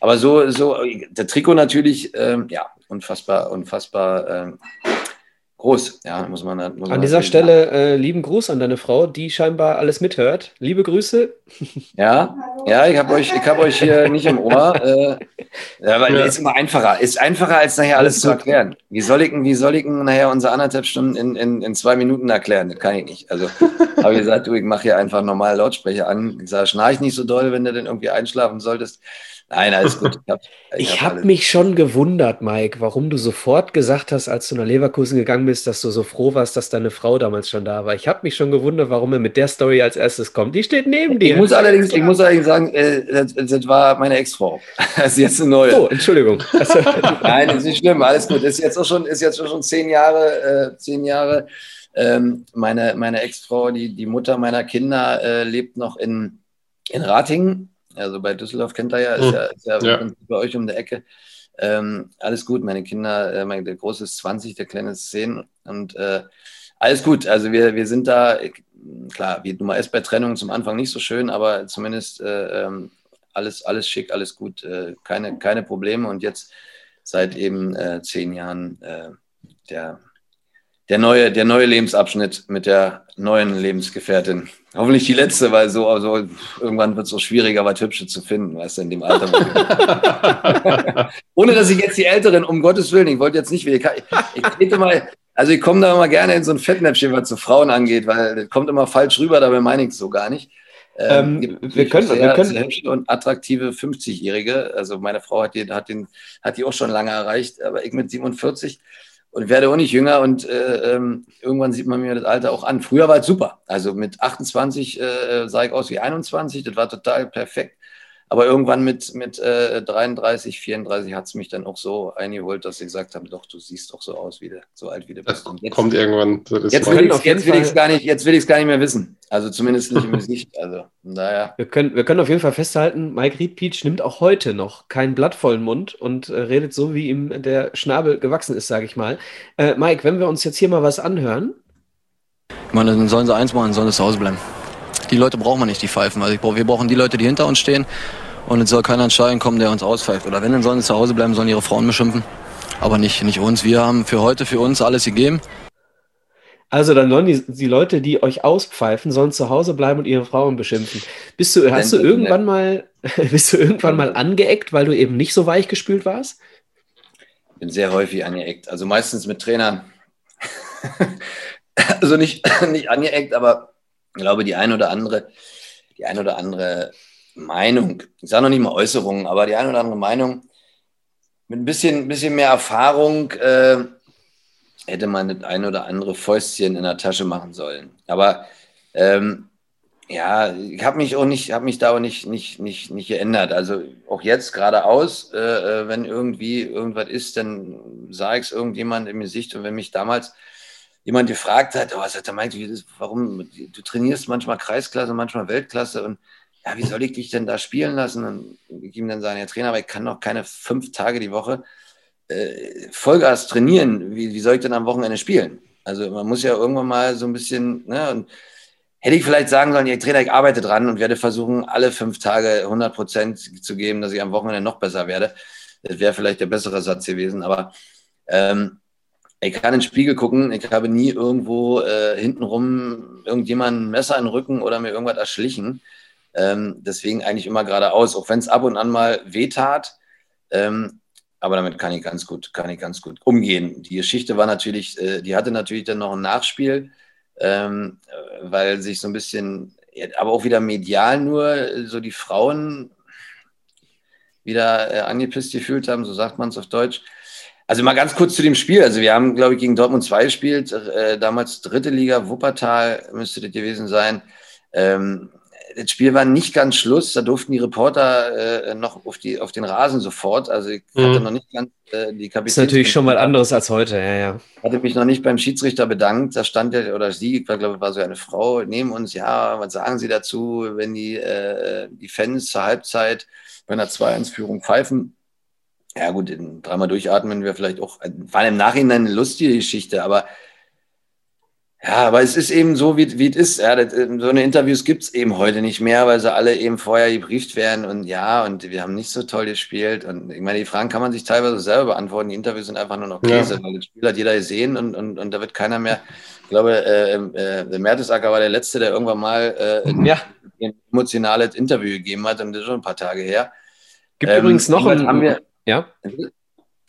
aber so, so, der Trikot natürlich, ähm, ja, unfassbar, unfassbar ähm, groß. Ja, muss man, muss man an dieser Stelle äh, lieben Gruß an deine Frau, die scheinbar alles mithört. Liebe Grüße. Ja, ja, ich habe euch, hab euch hier nicht im Ohr. Äh, ja, weil ja. ist immer einfacher. Ist einfacher, als nachher alles, alles zu erklären. Wie soll ich, wie soll ich nachher unsere anderthalb Stunden in, in, in zwei Minuten erklären? Das kann ich nicht. Also habe ich gesagt, du, ich mache hier einfach normal Lautsprecher an. Ich sage, schnarch nicht so doll, wenn du denn irgendwie einschlafen solltest. Nein, alles gut. Ich habe hab, hab mich schon gewundert, Mike, warum du sofort gesagt hast, als du nach Leverkusen gegangen ist, dass du so froh warst, dass deine Frau damals schon da war. Ich habe mich schon gewundert, warum er mit der Story als erstes kommt. Die steht neben dir. Ich muss allerdings, ich muss allerdings sagen, äh, das, das, war meine Ex-Frau. Das ist jetzt eine neue. Oh, Entschuldigung. Also, Nein, ist nicht schlimm, alles gut. Ist jetzt auch schon, ist jetzt schon zehn Jahre, äh, zehn Jahre. Ähm, meine meine Ex-Frau, die, die Mutter meiner Kinder, äh, lebt noch in, in Ratingen. Also bei Düsseldorf kennt er ja, ist hm. ja, ist ja, ja. bei euch um die Ecke. Ähm, alles gut, meine Kinder, äh, mein, der Große ist 20, der Kleine ist 10 und äh, alles gut. Also wir, wir sind da, klar, wie Nummer ist bei Trennung zum Anfang nicht so schön, aber zumindest äh, ähm, alles, alles schick, alles gut, äh, keine, keine Probleme und jetzt seit eben äh, zehn Jahren äh, der der neue, der neue Lebensabschnitt mit der neuen Lebensgefährtin. Hoffentlich die letzte, weil so also irgendwann wird es so schwieriger, was Hübsche zu finden, weißt du, in dem Alter. Ohne dass ich jetzt die Älteren, um Gottes Willen, ich wollte jetzt nicht wieder. Ich, ich trete mal, also ich komme da immer gerne in so ein Fettnäpfchen, was zu Frauen angeht, weil das kommt immer falsch rüber, dabei meine ich es so gar nicht. Ähm, ähm wir können, sehr, wir können hübsche und attraktive 50-Jährige. Also meine Frau hat die, hat, den, hat die auch schon lange erreicht, aber ich mit 47 und werde auch nicht jünger und äh, ähm, irgendwann sieht man mir das Alter auch an. Früher war es super. Also mit 28 äh, sah ich aus wie 21, das war total perfekt. Aber irgendwann mit, mit äh, 33, 34 hat es mich dann auch so eingeholt, dass ich gesagt habe, doch, du siehst doch so aus, wie du, so alt wie du bist. Und jetzt, kommt irgendwann. Jetzt will ich es gar, nicht, jetzt will gar nicht mehr wissen. Also zumindest nicht im Gesicht. Also daher. Wir können, wir können auf jeden Fall festhalten, Mike Riedpeach nimmt auch heute noch kein Blatt voll den Mund und äh, redet so, wie ihm der Schnabel gewachsen ist, sage ich mal. Äh, Mike, wenn wir uns jetzt hier mal was anhören. Ich meine, dann sollen sie eins machen, sollen sie zu Hause bleiben die Leute brauchen wir nicht, die pfeifen. Also brauch, wir brauchen die Leute, die hinter uns stehen. Und es soll keiner entscheiden kommen, der uns auspfeift. Oder wenn, dann sollen sie zu Hause bleiben, sollen ihre Frauen beschimpfen. Aber nicht, nicht uns. Wir haben für heute, für uns alles gegeben. Also dann sollen die, die Leute, die euch auspfeifen, sollen zu Hause bleiben und ihre Frauen beschimpfen. Bist du, hast du irgendwann mal, bist du irgendwann mal angeeckt, weil du eben nicht so weich gespült warst? Bin sehr häufig angeeckt. Also meistens mit Trainern. also nicht, nicht angeeckt, aber ich glaube, die ein oder andere, die ein oder andere Meinung, ich sage noch nicht mal Äußerungen, aber die ein oder andere Meinung mit ein bisschen, bisschen mehr Erfahrung äh, hätte man das ein oder andere Fäustchen in der Tasche machen sollen. Aber ähm, ja, ich habe mich auch nicht, habe mich da auch nicht, nicht, nicht, nicht geändert. Also auch jetzt geradeaus, äh, äh wenn irgendwie irgendwas ist, dann sage ich es irgendjemand im Gesicht. Und wenn mich damals jemand gefragt hat, oh, sagt er, Mike, warum, du trainierst manchmal Kreisklasse, manchmal Weltklasse und ja, wie soll ich dich denn da spielen lassen? Und ich ihm dann sagen, ja Trainer, aber ich kann noch keine fünf Tage die Woche äh, Vollgas trainieren. Wie, wie soll ich denn am Wochenende spielen? Also man muss ja irgendwann mal so ein bisschen, ne, und hätte ich vielleicht sagen sollen, ja Trainer, ich arbeite dran und werde versuchen, alle fünf Tage 100 Prozent zu geben, dass ich am Wochenende noch besser werde. Das wäre vielleicht der bessere Satz gewesen, aber ähm, ich kann in den Spiegel gucken, ich habe nie irgendwo äh, hintenrum irgendjemand ein Messer in den Rücken oder mir irgendwas erschlichen. Ähm, deswegen eigentlich immer geradeaus, auch wenn es ab und an mal wehtat. Ähm, aber damit kann ich ganz gut, kann ich ganz gut umgehen. Die Geschichte war natürlich, äh, die hatte natürlich dann noch ein Nachspiel, ähm, weil sich so ein bisschen, aber auch wieder medial nur so die Frauen wieder äh, angepisst gefühlt haben, so sagt man es auf Deutsch. Also mal ganz kurz zu dem Spiel. Also wir haben, glaube ich, gegen Dortmund 2 gespielt, äh, damals dritte Liga, Wuppertal müsste das gewesen sein. Ähm, das Spiel war nicht ganz Schluss, da durften die Reporter äh, noch auf, die, auf den Rasen sofort. Also ich hatte mhm. noch nicht ganz äh, die Kapitän. Ist natürlich schon mal anderes als heute, ja, ja. Hatte mich noch nicht beim Schiedsrichter bedankt. Da stand der, oder sie, ich glaube, war so eine Frau neben uns. Ja, was sagen Sie dazu, wenn die, äh, die Fans zur Halbzeit bei einer 2-1-Führung pfeifen? Ja gut, dreimal durchatmen wäre vielleicht auch, war im Nachhinein eine lustige Geschichte, aber ja, aber es ist eben so, wie, wie es ist. Ja, das, so eine Interviews gibt es eben heute nicht mehr, weil sie alle eben vorher gebrieft werden und ja, und wir haben nicht so toll gespielt. Und ich meine, die Fragen kann man sich teilweise selber beantworten. Die Interviews sind einfach nur noch Käse, ja. weil das Spiel hat jeder gesehen und, und, und da wird keiner mehr. Ich glaube, äh, äh, Mertesacker war der Letzte, der irgendwann mal äh, ein, ja. ein emotionales Interview gegeben hat und das ist schon ein paar Tage her. Gibt ähm, übrigens noch ein, haben wir, ja.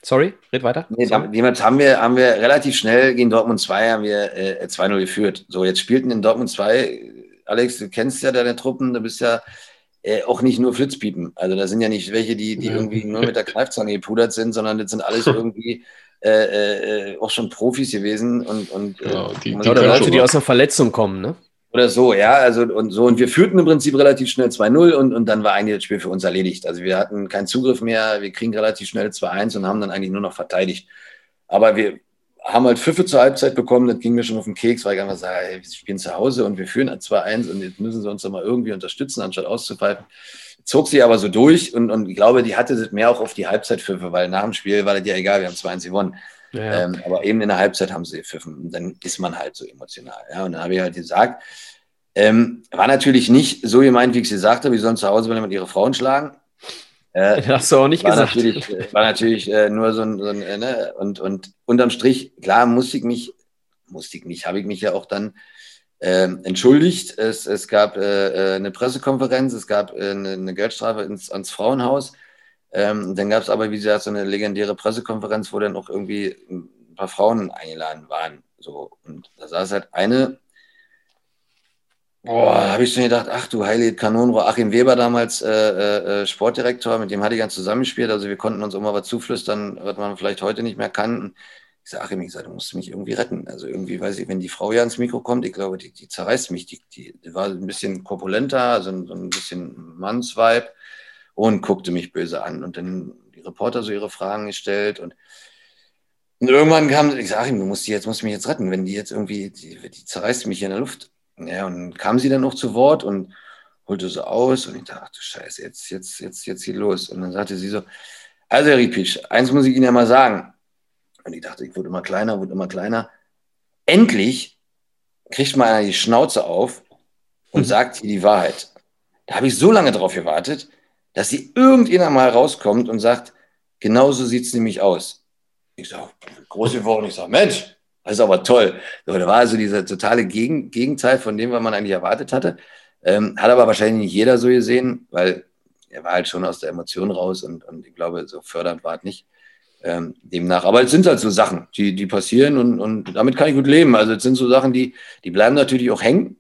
Sorry, red weiter. Nee, damals haben wir, haben wir relativ schnell gegen Dortmund 2 haben wir äh, 2-0 geführt. So, jetzt spielten in Dortmund 2, Alex, du kennst ja deine Truppen, du bist ja äh, auch nicht nur Flitzpiepen. Also da sind ja nicht welche, die, die irgendwie nur mit der Kneifzange gepudert sind, sondern das sind alles irgendwie äh, äh, auch schon Profis gewesen und, und äh, ja, die, die oder Leute, die aus einer Verletzung kommen, ne? Oder so, ja, also und so. Und wir führten im Prinzip relativ schnell 2-0 und, und dann war eigentlich das Spiel für uns erledigt. Also wir hatten keinen Zugriff mehr, wir kriegen relativ schnell 2-1 und haben dann eigentlich nur noch verteidigt. Aber wir haben halt Pfiffe zur Halbzeit bekommen, das ging mir schon auf den Keks, weil ich einfach sage, hey, wir spielen zu Hause und wir führen 2-1 und jetzt müssen sie uns doch mal irgendwie unterstützen, anstatt auszupfeifen. Zog sie aber so durch und, und ich glaube, die hatte das mehr auch auf die Halbzeitpfiffe, weil nach dem Spiel war das ja egal, wir haben 2-1 gewonnen. Ja. Ähm, aber eben in der Halbzeit haben sie gepfiffen. Und dann ist man halt so emotional. Ja? Und dann habe ich halt gesagt, ähm, war natürlich nicht so gemeint, wie ich sie sagte, wie sollen zu Hause wenn ihre Frauen schlagen. Äh, hast du auch nicht war gesagt. Natürlich, äh, war natürlich äh, nur so ein, so ein äh, ne? und, und unterm Strich, klar, musste ich mich, musste ich mich, habe ich mich ja auch dann äh, entschuldigt. Es, es gab äh, eine Pressekonferenz, es gab eine, eine, Geldstrafe ins, ans Frauenhaus. Ähm, dann gab es aber, wie gesagt, so eine legendäre Pressekonferenz, wo dann auch irgendwie ein paar Frauen eingeladen waren. So. Und da saß halt eine, boah, habe ich schon gedacht, ach du heilige Kanonenrohr, Achim Weber damals äh, äh, äh, Sportdirektor, mit dem hatte ich ganz zusammengespielt, also wir konnten uns immer was zuflüstern, was man vielleicht heute nicht mehr kann. Ich sage, Achim, ich sage, du musst mich irgendwie retten. Also irgendwie, weiß ich, wenn die Frau ja ins Mikro kommt, ich glaube, die, die zerreißt mich. Die, die, die war ein bisschen korpulenter, also so ein bisschen Mannsweib und guckte mich böse an. Und dann die Reporter so ihre Fragen gestellt und, und irgendwann kam, ich sage ihm, du musst die jetzt, musst mich jetzt retten, wenn die jetzt irgendwie, die, die zerreißt mich hier in der Luft. Ja, und dann kam sie dann noch zu Wort und holte so aus und ich dachte, ach du Scheiße, jetzt, jetzt, jetzt, jetzt geht los. Und dann sagte sie so, also Herr Riepisch, eins muss ich Ihnen ja mal sagen. Und ich dachte, ich wurde immer kleiner, wurde immer kleiner. Endlich kriegt mal einer die Schnauze auf und mhm. sagt hier die Wahrheit. Da habe ich so lange drauf gewartet, dass sie irgendjemand mal rauskommt und sagt, genauso sieht es nämlich aus. Ich sage, große Worte, ich sage, Mensch, das ist aber toll. So, da war also dieser totale Gegen Gegenteil von dem, was man eigentlich erwartet hatte. Ähm, hat aber wahrscheinlich nicht jeder so gesehen, weil er war halt schon aus der Emotion raus und, und ich glaube, so fördernd war es nicht. Ähm, demnach. Aber es sind halt so Sachen, die, die passieren und, und damit kann ich gut leben. Also es sind so Sachen, die, die bleiben natürlich auch hängen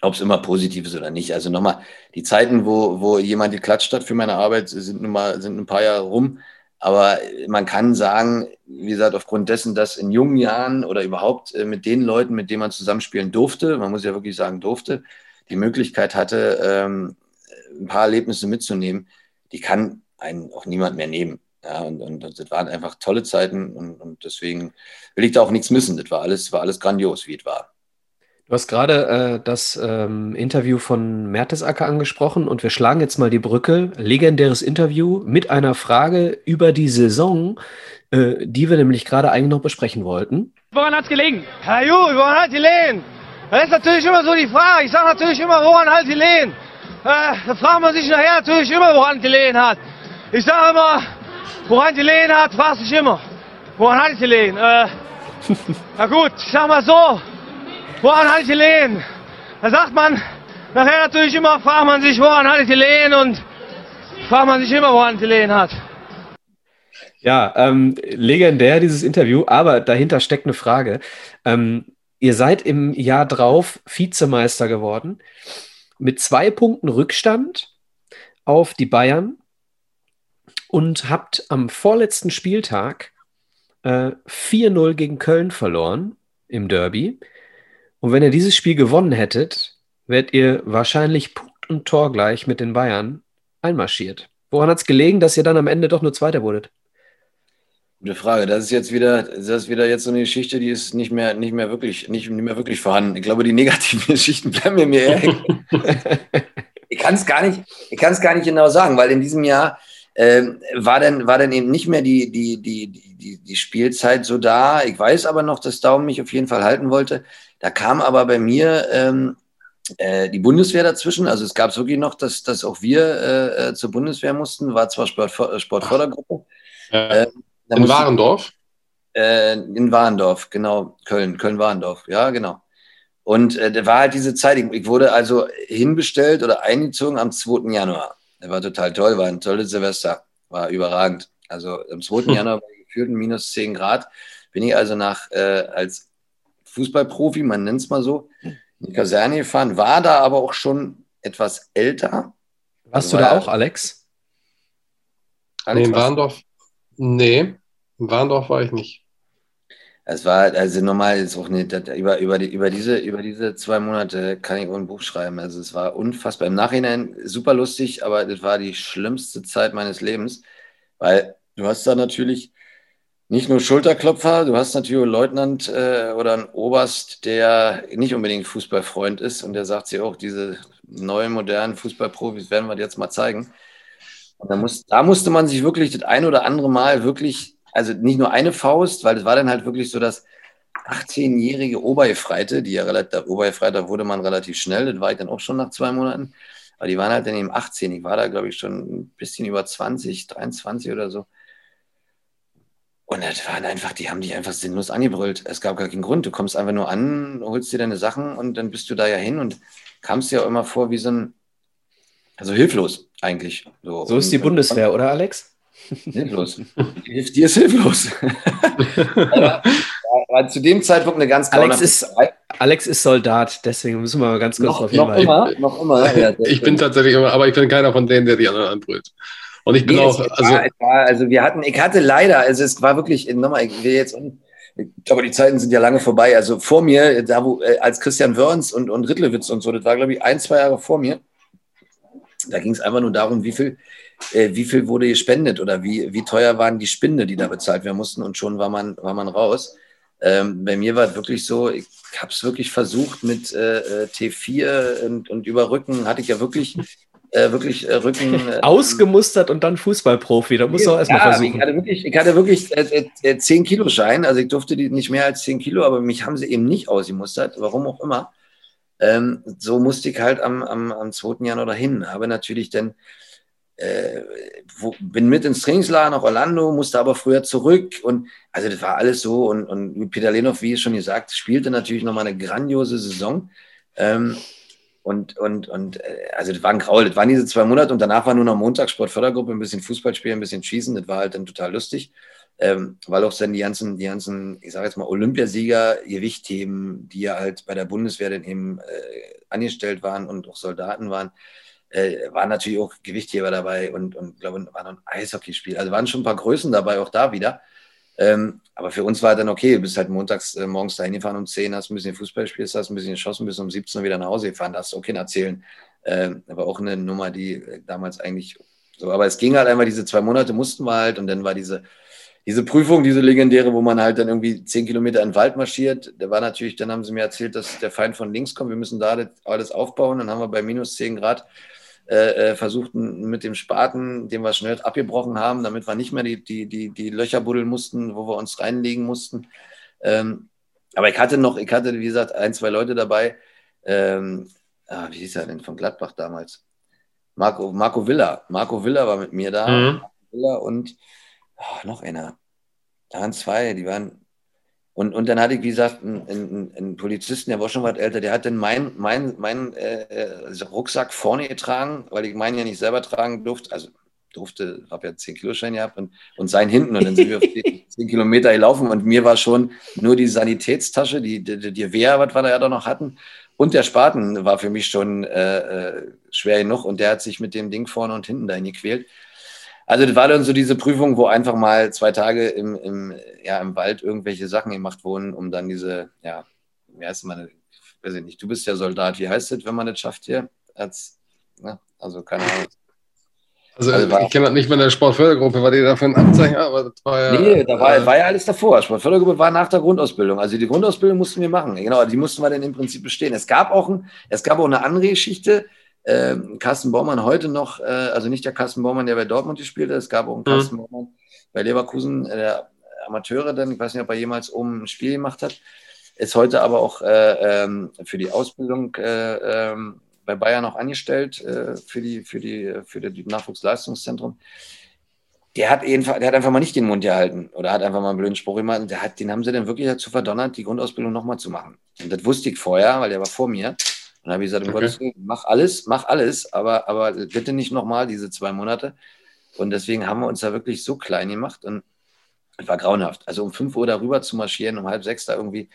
ob es immer positiv ist oder nicht. Also nochmal, die Zeiten, wo, wo jemand geklatscht hat für meine Arbeit, sind nun mal, sind ein paar Jahre rum. Aber man kann sagen, wie gesagt, aufgrund dessen, dass in jungen Jahren oder überhaupt äh, mit den Leuten, mit denen man zusammenspielen durfte, man muss ja wirklich sagen durfte, die Möglichkeit hatte, ähm, ein paar Erlebnisse mitzunehmen, die kann einen auch niemand mehr nehmen. Ja, und, und das waren einfach tolle Zeiten und, und deswegen will ich da auch nichts missen. Das war alles, war alles grandios, wie es war. Du hast gerade äh, das ähm, Interview von Mertesacker angesprochen und wir schlagen jetzt mal die Brücke. Legendäres Interview mit einer Frage über die Saison, äh, die wir nämlich gerade eigentlich noch besprechen wollten. Woran hat es gelegen? Herr Ju, woran hat gelegen? Das ist natürlich immer so die Frage. Ich sage natürlich immer, woran hat gelegen? Äh, da fragt man sich nachher natürlich immer, woran gelegen hat. Ich sage immer, woran gelegen hat, fragt sich immer. Woran hat es gelegen? Äh, na gut, ich sag mal so, woran hatte ich gelegen? Da sagt man, nachher natürlich immer, fragt man sich, woran hatte ich gelegen und fragt man sich immer, woran ich gelegen hat. Ja, ähm, legendär dieses Interview, aber dahinter steckt eine Frage. Ähm, ihr seid im Jahr drauf Vizemeister geworden mit zwei Punkten Rückstand auf die Bayern und habt am vorletzten Spieltag äh, 4-0 gegen Köln verloren im Derby. Und wenn ihr dieses Spiel gewonnen hättet, wärt ihr wahrscheinlich Punkt und Tor gleich mit den Bayern einmarschiert. Woran hat es gelegen, dass ihr dann am Ende doch nur Zweiter wurdet? Gute Frage. Das ist jetzt wieder, das ist wieder jetzt so eine Geschichte, die ist nicht mehr, nicht mehr wirklich, nicht, nicht mehr wirklich vorhanden. Ich glaube, die negativen Geschichten bleiben mir mehr ich kann es gar nicht, ich kann es gar nicht genau sagen, weil in diesem Jahr äh, war dann, war dann eben nicht mehr die, die, die, die, die Spielzeit so da. Ich weiß aber noch, dass Daum mich auf jeden Fall halten wollte. Da kam aber bei mir ähm, äh, die Bundeswehr dazwischen. Also es gab es wirklich noch, dass, dass auch wir äh, äh zur Bundeswehr mussten. War zwar Sport, Sportfördergruppe. Äh, in Warendorf? Äh, in Warendorf, genau. Köln, Köln-Warendorf, ja, genau. Und äh, da war halt diese Zeit, ich, ich wurde also hinbestellt oder eingezogen am 2. Januar. Der war total toll, war ein tolles Silvester, war überragend. Also am 2. Hm. Januar war gefühlt minus 10 Grad. Bin ich also nach, äh, als Fußballprofi, man nennt es mal so, in die Kaserne gefahren, war da aber auch schon etwas älter. Warst also du da auch, Alex? Alex nee, in Warndorf, nee. Warndorf war ich nicht. Es war also normal ist auch nicht über, über, die, über, diese, über diese zwei Monate kann ich auch ein Buch schreiben. Also es war unfassbar. Im Nachhinein super lustig, aber das war die schlimmste Zeit meines Lebens, weil du hast da natürlich nicht nur Schulterklopfer, du hast natürlich einen Leutnant äh, oder einen Oberst, der nicht unbedingt Fußballfreund ist und der sagt sich auch, diese neuen modernen Fußballprofis werden wir jetzt mal zeigen. Und da, muss, da musste man sich wirklich das ein oder andere Mal wirklich also nicht nur eine Faust, weil es war dann halt wirklich so, dass 18-jährige Obergefreite, die ja relativ, Obergefreiter wurde man relativ schnell, das war ich dann auch schon nach zwei Monaten, aber die waren halt dann eben 18. Ich war da, glaube ich, schon ein bisschen über 20, 23 oder so. Und das waren einfach, die haben dich einfach sinnlos angebrüllt. Es gab gar keinen Grund. Du kommst einfach nur an, holst dir deine Sachen und dann bist du da ja hin und kamst dir auch immer vor wie so ein, also hilflos eigentlich. So, so ist die Bundeswehr, oder Alex? Hilflos. Die ist hilflos. war, war zu dem Zeitpunkt eine ganz Alex ist, Alex ist Soldat, deswegen müssen wir mal ganz kurz noch, darauf hinweisen. Noch immer, noch immer. Ja, ich bin tatsächlich immer, aber ich bin keiner von denen, der die anderen anbrüllt. Und ich bin nee, auch. Also, war, war, also, wir hatten, ich hatte leider, also es war wirklich, nochmal, ich will jetzt, aber die Zeiten sind ja lange vorbei. Also vor mir, da wo, äh, als Christian Wörns und, und Rittlewitz und so, das war, glaube ich, ein, zwei Jahre vor mir. Da ging es einfach nur darum, wie viel äh, wie viel wurde gespendet oder wie, wie teuer waren die Spinde, die da bezahlt werden mussten und schon war man, war man raus. Ähm, bei mir war es wirklich so, ich habe es wirklich versucht mit äh, äh T4 und, und über Rücken hatte ich ja wirklich äh, wirklich äh, Rücken. Äh, Ausgemustert und dann Fußballprofi. Da muss auch erstmal ja, versuchen. Ich hatte wirklich, ich hatte wirklich äh, 10 Kilo Schein. Also ich durfte die nicht mehr als 10 Kilo, aber mich haben sie eben nicht ausgemustert, warum auch immer. Ähm, so musste ich halt am, am, am 2. Januar dahin. Habe natürlich dann äh, wo, bin mit ins Trainingslager nach Orlando, musste aber früher zurück und also das war alles so und, und Peter Lenov, wie schon gesagt, spielte natürlich nochmal eine grandiose Saison ähm, und, und, und äh, also das war ein Graul, das waren diese zwei Monate und danach war nur noch Montagssportfördergruppe, ein bisschen Fußball spielen, ein bisschen schießen, das war halt dann total lustig. Ähm, weil auch dann die ganzen, die ganzen, ich sage jetzt mal, Olympiasieger Gewichtheben, die ja halt bei der Bundeswehr dann eben äh, angestellt waren und auch Soldaten waren, äh, waren natürlich auch Gewichtheber dabei und, und glaube, war noch ein Eishockeyspiel. Also waren schon ein paar Größen dabei, auch da wieder. Ähm, aber für uns war dann okay, du bist halt montags äh, morgens dahin gefahren um 10, hast ein bisschen Fußball gespielt, hast ein bisschen geschossen, bis um 17 Uhr wieder nach Hause gefahren, da hast du okay erzählen. Ähm, aber auch eine Nummer, die äh, damals eigentlich so, aber es ging halt einfach, diese zwei Monate mussten wir halt und dann war diese, diese Prüfung, diese legendäre, wo man halt dann irgendwie zehn Kilometer in den Wald marschiert, da war natürlich, dann haben sie mir erzählt, dass der Feind von links kommt, wir müssen da alles aufbauen, dann haben wir bei minus 10 Grad äh, äh, versuchten mit dem Spaten, den wir schnell abgebrochen haben, damit wir nicht mehr die, die, die, die Löcher buddeln mussten, wo wir uns reinlegen mussten. Ähm, aber ich hatte noch, ich hatte, wie gesagt, ein, zwei Leute dabei. Ähm, ah, wie hieß er denn von Gladbach damals? Marco, Marco Villa. Marco Villa war mit mir da. Mhm. Villa und oh, noch einer. Da waren zwei, die waren und, und dann hatte ich, wie gesagt, einen, einen, einen Polizisten, der war schon was älter, der hat dann meinen mein, mein, äh, Rucksack vorne getragen, weil ich meinen ja nicht selber tragen durfte. Also durfte, habe ja 10 Kilo Schein gehabt und, und sein hinten. Und dann sind wir auf 10 Kilometer gelaufen und mir war schon nur die Sanitätstasche, die, die, die Wehr, was wir da ja da noch hatten, und der Spaten war für mich schon äh, äh, schwer genug und der hat sich mit dem Ding vorne und hinten dahin gequält. Also das war dann so diese Prüfung, wo einfach mal zwei Tage im, im, ja, im Wald irgendwelche Sachen gemacht wurden, um dann diese, ja, wie heißt man, weiß ich nicht, du bist ja Soldat, wie heißt das, wenn man das schafft hier? Als, ne? Also keine Ahnung. Also, also ich kenne das nicht mit der Sportfördergruppe, war die dafür ein Abzeichen, aber das war ja. Nee, da war, äh, war ja alles davor. Sportfördergruppe war nach der Grundausbildung. Also die Grundausbildung mussten wir machen. Genau, die mussten wir dann im Prinzip bestehen. Es gab auch, ein, es gab auch eine andere Geschichte, äh, Carsten Baumann heute noch, äh, also nicht der Carsten Baumann, der bei Dortmund gespielt hat, es gab auch einen mhm. Carsten Baumann bei Leverkusen, äh, der Amateure dann, ich weiß nicht, ob er jemals oben ein Spiel gemacht hat, ist heute aber auch äh, ähm, für die Ausbildung äh, ähm, bei Bayern auch angestellt, äh, für, die, für, die, für das Nachwuchsleistungszentrum. Der hat, der hat einfach mal nicht den Mund gehalten oder hat einfach mal einen blöden Spruch gemacht. Der hat, den haben sie dann wirklich dazu verdonnert, die Grundausbildung nochmal zu machen. Und das wusste ich vorher, weil der war vor mir. Dann habe ich gesagt, um okay. Gottes Willen, mach alles, mach alles, aber, aber bitte nicht nochmal diese zwei Monate. Und deswegen haben wir uns da wirklich so klein gemacht und es war grauenhaft. Also um 5 Uhr darüber zu marschieren, um halb sechs da irgendwie,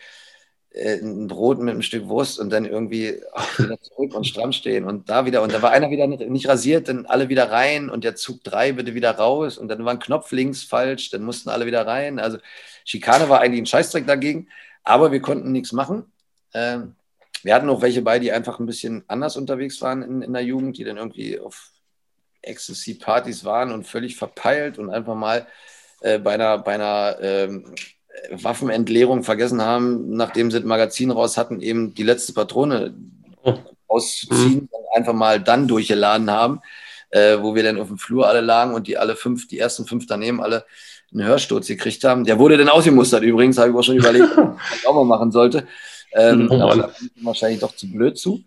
äh, ein Brot mit einem Stück Wurst und dann irgendwie wieder zurück und stramm stehen und da wieder. Und da war einer wieder nicht rasiert, dann alle wieder rein und der Zug 3 bitte wieder raus und dann war ein Knopf links falsch, dann mussten alle wieder rein. Also Schikane war eigentlich ein Scheißdreck dagegen, aber wir konnten nichts machen. Ähm, wir hatten auch welche bei, die einfach ein bisschen anders unterwegs waren in, in der Jugend, die dann irgendwie auf Ecstasy-Partys waren und völlig verpeilt und einfach mal äh, bei einer, bei einer ähm, Waffenentleerung vergessen haben, nachdem sie das Magazin raus hatten, eben die letzte Patrone oh. auszuziehen mhm. und einfach mal dann durchgeladen haben, äh, wo wir dann auf dem Flur alle lagen und die alle fünf, die ersten fünf daneben alle einen Hörsturz gekriegt haben. Der wurde dann ausgemustert übrigens, habe ich auch schon überlegt, was ich auch mal machen sollte. Ähm, oh aber da bin ich wahrscheinlich doch zu blöd zu.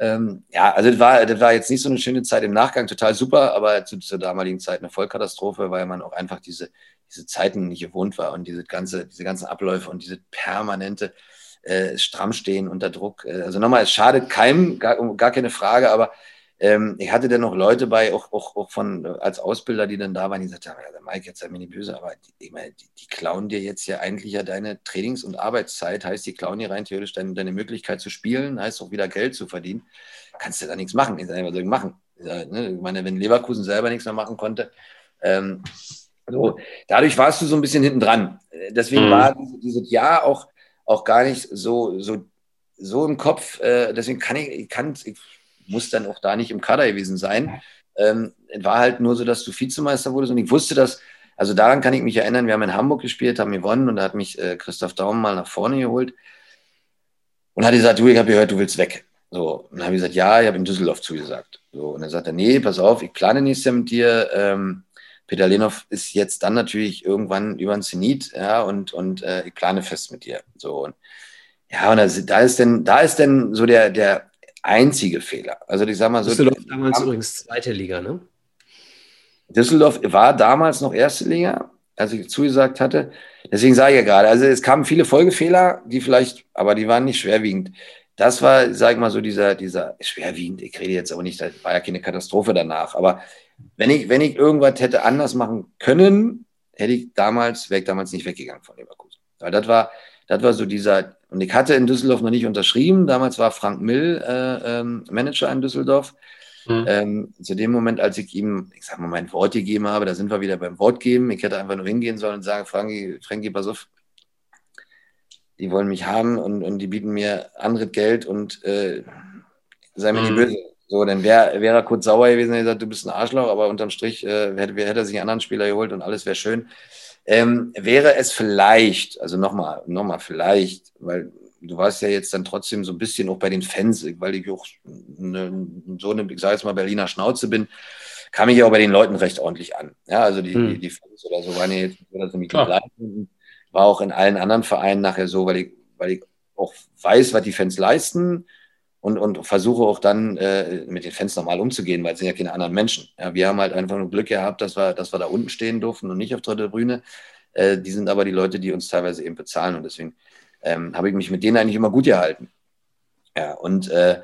Ähm, ja, also das war, das war jetzt nicht so eine schöne Zeit im Nachgang, total super, aber zu, zur damaligen Zeit eine Vollkatastrophe, weil man auch einfach diese, diese Zeiten nicht gewohnt war und diese, ganze, diese ganzen Abläufe und diese permanente äh, Strammstehen unter Druck. Äh, also nochmal, es schadet keinem, gar, gar keine Frage, aber ähm, ich hatte dann noch Leute bei, auch, auch, auch von, als Ausbilder, die dann da waren, die sagten, ja, der Mike, jetzt sei mir nicht böse, aber die, ich meine, die, die, klauen dir jetzt ja eigentlich ja deine Trainings- und Arbeitszeit, heißt, die klauen dir rein theoretisch deine, deine Möglichkeit zu spielen, heißt auch wieder Geld zu verdienen. Kannst du da nichts machen. Ich sage, was soll ich machen? Ne, ich meine, wenn Leverkusen selber nichts mehr machen konnte, ähm, so, dadurch warst du so ein bisschen hinten dran. Deswegen mhm. war dieses Jahr auch, auch gar nicht so, so, so im Kopf. Äh, deswegen kann ich, ich, kann, ich muss dann auch da nicht im Kader gewesen sein. Ähm, es war halt nur so, dass du Vizemeister wurdest und ich wusste das, also daran kann ich mich erinnern, wir haben in Hamburg gespielt, haben gewonnen und da hat mich äh, Christoph Daum mal nach vorne geholt und hat gesagt, du, ich habe gehört, du willst weg. So, und dann habe ich gesagt, ja, ich habe in Düsseldorf zugesagt. So, und dann sagt er, nee, pass auf, ich plane Jahr mit dir. Ähm, Peter Lenov ist jetzt dann natürlich irgendwann über den Zenit, ja, und, und äh, ich plane fest mit dir. So, und ja, und da, da ist denn, da ist denn so der, der einzige Fehler. Also ich sag mal so. Düsseldorf damals übrigens zweite Liga, ne? Düsseldorf war damals noch erste Liga, als ich zugesagt hatte. Deswegen sage ich ja gerade, also es kamen viele Folgefehler, die vielleicht, aber die waren nicht schwerwiegend. Das war, sage ich mal so, dieser, dieser schwerwiegend, ich rede jetzt aber nicht, das war ja keine Katastrophe danach, aber wenn ich, wenn ich irgendwas hätte anders machen können, hätte ich damals, wäre ich damals nicht weggegangen von Leverkusen. Weil das war, das war so dieser, und ich hatte in Düsseldorf noch nicht unterschrieben. Damals war Frank Mill äh, ähm, Manager in Düsseldorf. Mhm. Ähm, zu dem Moment, als ich ihm, ich sag mal, mein Wort gegeben habe, da sind wir wieder beim Wort geben. Ich hätte einfach nur hingehen sollen und sagen, Frankie, Frankie, pass auf, die wollen mich haben und, und die bieten mir andere Geld und äh, sei mir mhm. nicht böse. So, dann wäre wär er kurz sauer gewesen und gesagt, du bist ein Arschloch, aber unterm Strich äh, hätte, hätte er sich einen anderen Spieler geholt und alles wäre schön. Ähm, wäre es vielleicht, also nochmal, nochmal vielleicht, weil du warst ja jetzt dann trotzdem so ein bisschen auch bei den Fans, weil ich auch eine, so eine, ich sage jetzt mal, Berliner Schnauze bin, kam ich ja auch bei den Leuten recht ordentlich an. Ja, also die, hm. die, die, Fans oder so waren ja jetzt, mich begleiten. War auch in allen anderen Vereinen nachher so, weil ich, weil ich auch weiß, was die Fans leisten und, und versuche auch dann äh, mit den Fans normal umzugehen, weil es sind ja keine anderen Menschen. Ja, wir haben halt einfach nur Glück gehabt, dass wir, dass wir da unten stehen durften und nicht auf der Tribüne. Äh, die sind aber die Leute, die uns teilweise eben bezahlen und deswegen ähm, habe ich mich mit denen eigentlich immer gut gehalten. Ja, und, äh,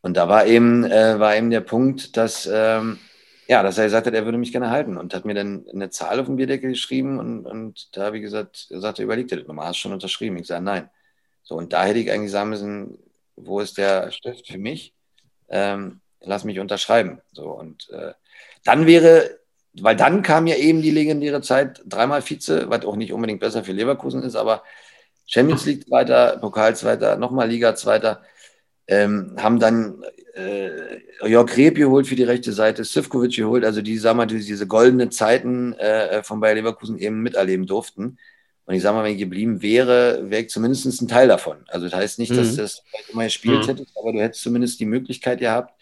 und da war eben, äh, war eben der Punkt, dass, ähm, ja, dass er gesagt hat, er würde mich gerne halten und hat mir dann eine Zahl auf dem Bierdeckel geschrieben und, und da habe ich gesagt, er sagte, überleg dir das nochmal, hast du schon unterschrieben? Ich sage, nein. So, und da hätte ich eigentlich sagen müssen, wo ist der Stift für mich? Ähm, lass mich unterschreiben. So, und äh, dann wäre, weil dann kam ja eben die legendäre Zeit, dreimal Vize, was auch nicht unbedingt besser für Leverkusen ist, aber Champions League Zweiter, Pokal Zweiter, nochmal Liga Zweiter, ähm, haben dann äh, Jörg Reb geholt für die rechte Seite, Sivkovic geholt, also die, sagen wir, diese goldenen Zeiten äh, von Bayer Leverkusen eben miterleben durften. Und ich sage mal, wenn ich geblieben wäre, wäre ich zumindest ein Teil davon. Also das heißt nicht, dass mhm. du das immer gespielt mhm. hättest, aber du hättest zumindest die Möglichkeit gehabt,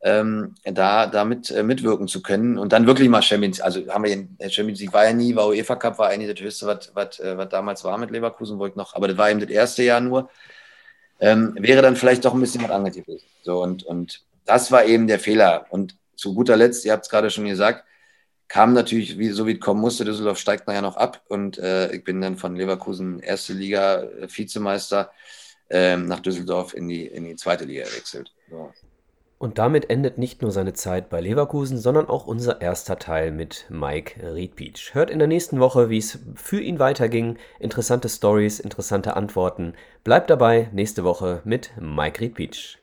ähm, da damit äh, mitwirken zu können und dann wirklich mal Champions, also haben wir in, Champions League war ja nie, war UEFA Cup war eigentlich das höchste, was, was, äh, was damals war mit Leverkusen, wo ich noch, aber das war eben das erste Jahr nur, ähm, wäre dann vielleicht doch ein bisschen was gewesen. So und, und das war eben der Fehler. Und zu guter Letzt, ihr habt es gerade schon gesagt, kam natürlich, wie, so wie es kommen musste, Düsseldorf steigt nachher noch ab und äh, ich bin dann von Leverkusen erste Liga äh, Vizemeister äh, nach Düsseldorf in die, in die zweite Liga gewechselt. So. Und damit endet nicht nur seine Zeit bei Leverkusen, sondern auch unser erster Teil mit Mike Riedpeach. Hört in der nächsten Woche, wie es für ihn weiterging. Interessante Stories, interessante Antworten. Bleibt dabei, nächste Woche mit Mike Riedpeach.